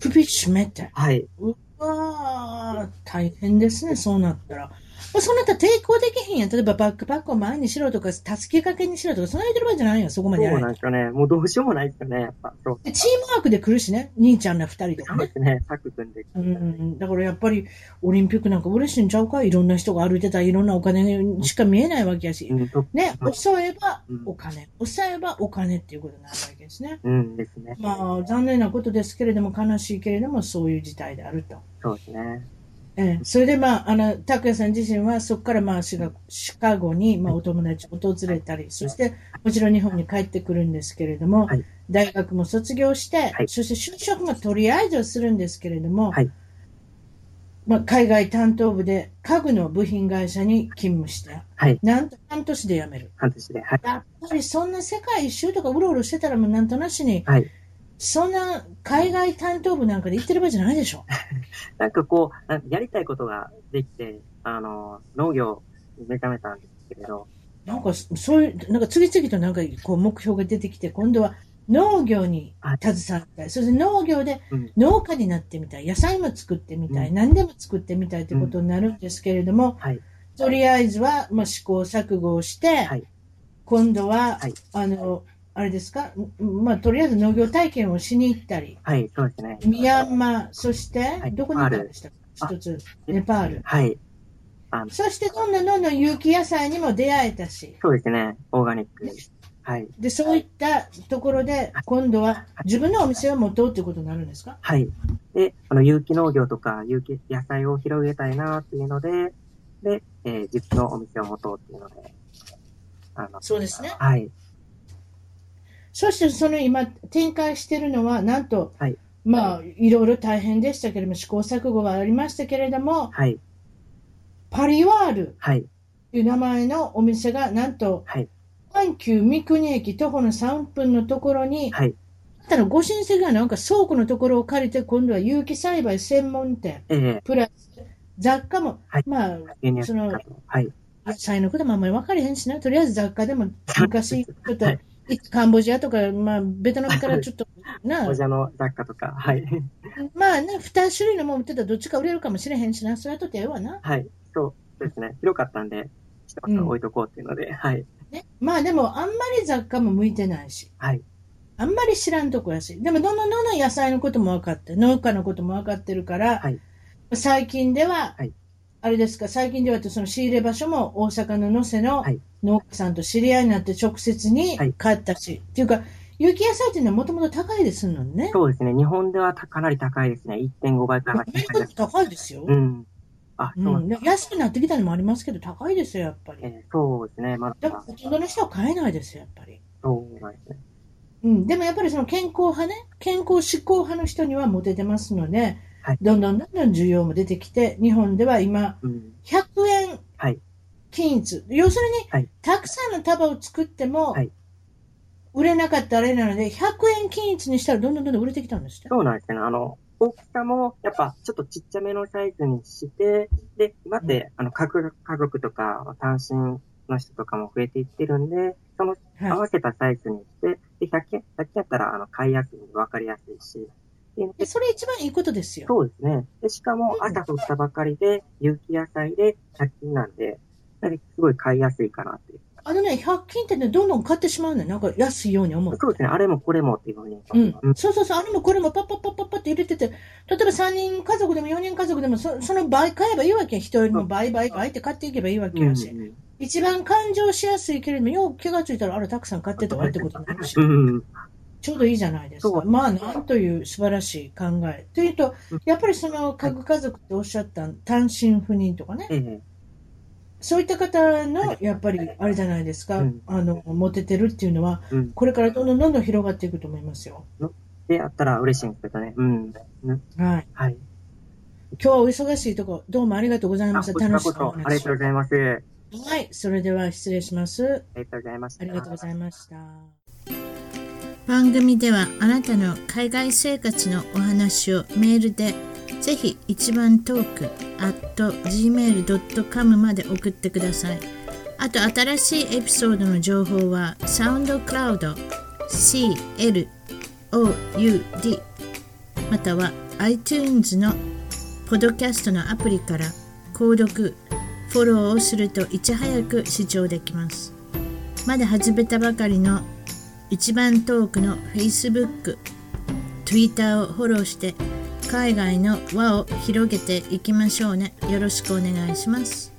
首絞めて？はい。わ、大変ですね、そうなったら。まあ、そんなったら抵抗できへんやん。例えばバックパックを前にしろとか、助けかけにしろとか、そんな言ってる場合じゃないよ、そこまでやそうらなんですよね。もうどうしようもないですよね。やっぱ、そう。でチームワークで来るしね、兄ちゃんら二人とかね。そうですね。サク君で。うん、だからやっぱりオリンピックなんか嬉しいんちゃうか？いろんな人が歩いてたらいろんなお金しか見えないわけやし。うん、とね、はい抑えばうんお金、抑えばお金っていうことになるわけですね。うんですね。まあ、残念なことですけれども、悲しいけれども、そういう事態であると。そうですね。ええ、それで、まあ、あの、拓也さん自身は、そこから、まあ、シカシカゴに、まあ、お友達を訪れたり、そして、もちろん日本に帰ってくるんですけれども、はい大学も卒業して、はいそして就職もとりあえずはするんですけれども、はいまあ、海外担当部で家具の部品会社に勤務して、はい。なんと半年で辞める。半年で。はい。やっぱりそんな世界一周とかうろうろしてたらもうなんとなしに、はい。そんな海外担当部なんかで行ってる場合じゃないでしょ。なんかこう、やりたいことができて、あの、農業に目覚めたんですけれど、なんかそういう、なんか次々となんかこう目標が出てきて、今度は農業に携わりたい。そして農業でうん。農家になってみたい。野菜も作ってみたい。うん何でも作ってみたいということになるんですけれども、はい。とりあえずは、まあ、試行錯誤をして、はい今度は、はいあの、あれですか、んまあ、とりあえず農業体験をしに行ったり、はい、そうですね。ミャンマー、そして、いどこに行ったんでしたか一つ、ネパール。はい。そして、どんどんどんどん有機野菜にも出会えたし、そうですね。オーガニック。はい。で、そういったところで、今度は自分のお店を持とうということになるんですか？はい。で、あの、有機農業とか、有機野菜を広げたいなっていうので、で、えー自分のお店を持とうっていうので、あの、そうですね。はい。そして、その今、展開しているのは、なんと、はいまあ、いろいろ大変でしたけれども、試行錯誤はありましたけれども、はい。パリワールはい。という名前のお店が、なんと、はい。阪急三国駅徒歩の3分のところに、はい。ただご親戚がなんか倉庫のところを借りて、今度は有機栽培専門店、えー、プラス雑貨も、はいまあ、その。はい。野菜のこともあんまり分かれへんしな。とりあえず雑貨でも昔、ちょっと、カンボジアとか、まあ、ベトナムからちょっと、なお、茶の雑貨とか、はい。まあね、二種類のもん売ってたらどっちか売れるかもしれへんしな。それはとってええわな。はい。そうですね。広かったんで、一つ置いとこうっていうので、はい。ね。まあでも、あんまり雑貨も向いてないし。はい。あんまり知らんとこやし。でも、どんどんどんどん野菜のことも分かって、農家のことも分かってるから、はい最近では、はいあれですか、最近ではその仕入れ場所も大阪の能勢のはい農家さんと知り合いになって直接にはい買ったし、っていうか、有機野菜っていうのはもともと高いですのね。そうですね。日本ではかなり高いですね。1.5倍からアメリカって高いですよ。うん。あ、うそうなん安くなってきたのもありますけど、高いですよ、やっぱり。えーそうですね。まだでも、、ほとんどの人は買えないですよ、やっぱり。そうなんですね。うん、でもやっぱりその健康派ね、健康志向派の人にはモテてますので、はいどんどんどんどん需要も出てきて、日本では今、うん。100円はい。均一。要するに、はいたくさんの束を作っても、はい売れなかったあれなので、100円均一にしたらどんどんどんどん売れてきたんですって。そうなんですね。あの、大きさも、やっぱ、ちょっとちっちゃめのサイズにして、で、今って、あの、家族、家族とか、単身の人とかも増えていってるんで、その、合はいわせたサイズにして、で、100円、100円やったら、あの、買いやすいわかりやすいし。ででそれ一番いいことですよ。そうですね。で、しかも、朝取ったばかりで、有機野菜で100均なんで、やはりすごい買いやすいかなっていう。あのね、100均ってね、どんどん買ってしまうのよ。なんか安いように思って。そうですね。あれもこれもっていうふうに。うん、そうそうそう、あれもこれもパッパッパッパッパって入れてて、例えば3人家族でも4人家族でもそ、その倍買えばいいわけや。人よりも倍倍倍って買っていけばいいわけうん。やし。一番感情しやすいけれども、よう気がついたら、あれたくさん買ってたわってことになるしう、ん。ちょうどいいじゃないですか。まあ、なんという素晴らしい考え。というと、やっぱりその核家族っておっしゃった単身赴任とかね、ええ。そういった方の、やっぱりあれじゃないですか、うんあの、モテてるっていうのは、うん。これからどんどんどんどん広がっていくと思いますよ。で、あったら嬉しいんですけどね。うん。うんはい。はい。今日はお忙しいとこ、どうもありがとうございました。楽しいおこそ、ありがとうございます。あはい。それでは失礼します。りがとうございました。ありがとうございました。番組ではあなたの海外生活のお話をメールでぜひ一番トーク at gmail.com まで送ってください。あと新しいエピソードの情報はサウンドクラウド CLOUD または iTunes のポドキャストのアプリから購読、フォローをするといち早く視聴できます。まだ始めたばかりの一番トークの Facebook、Twitter をフォローして海外の輪を広げていきましょうね。よろしくお願いします。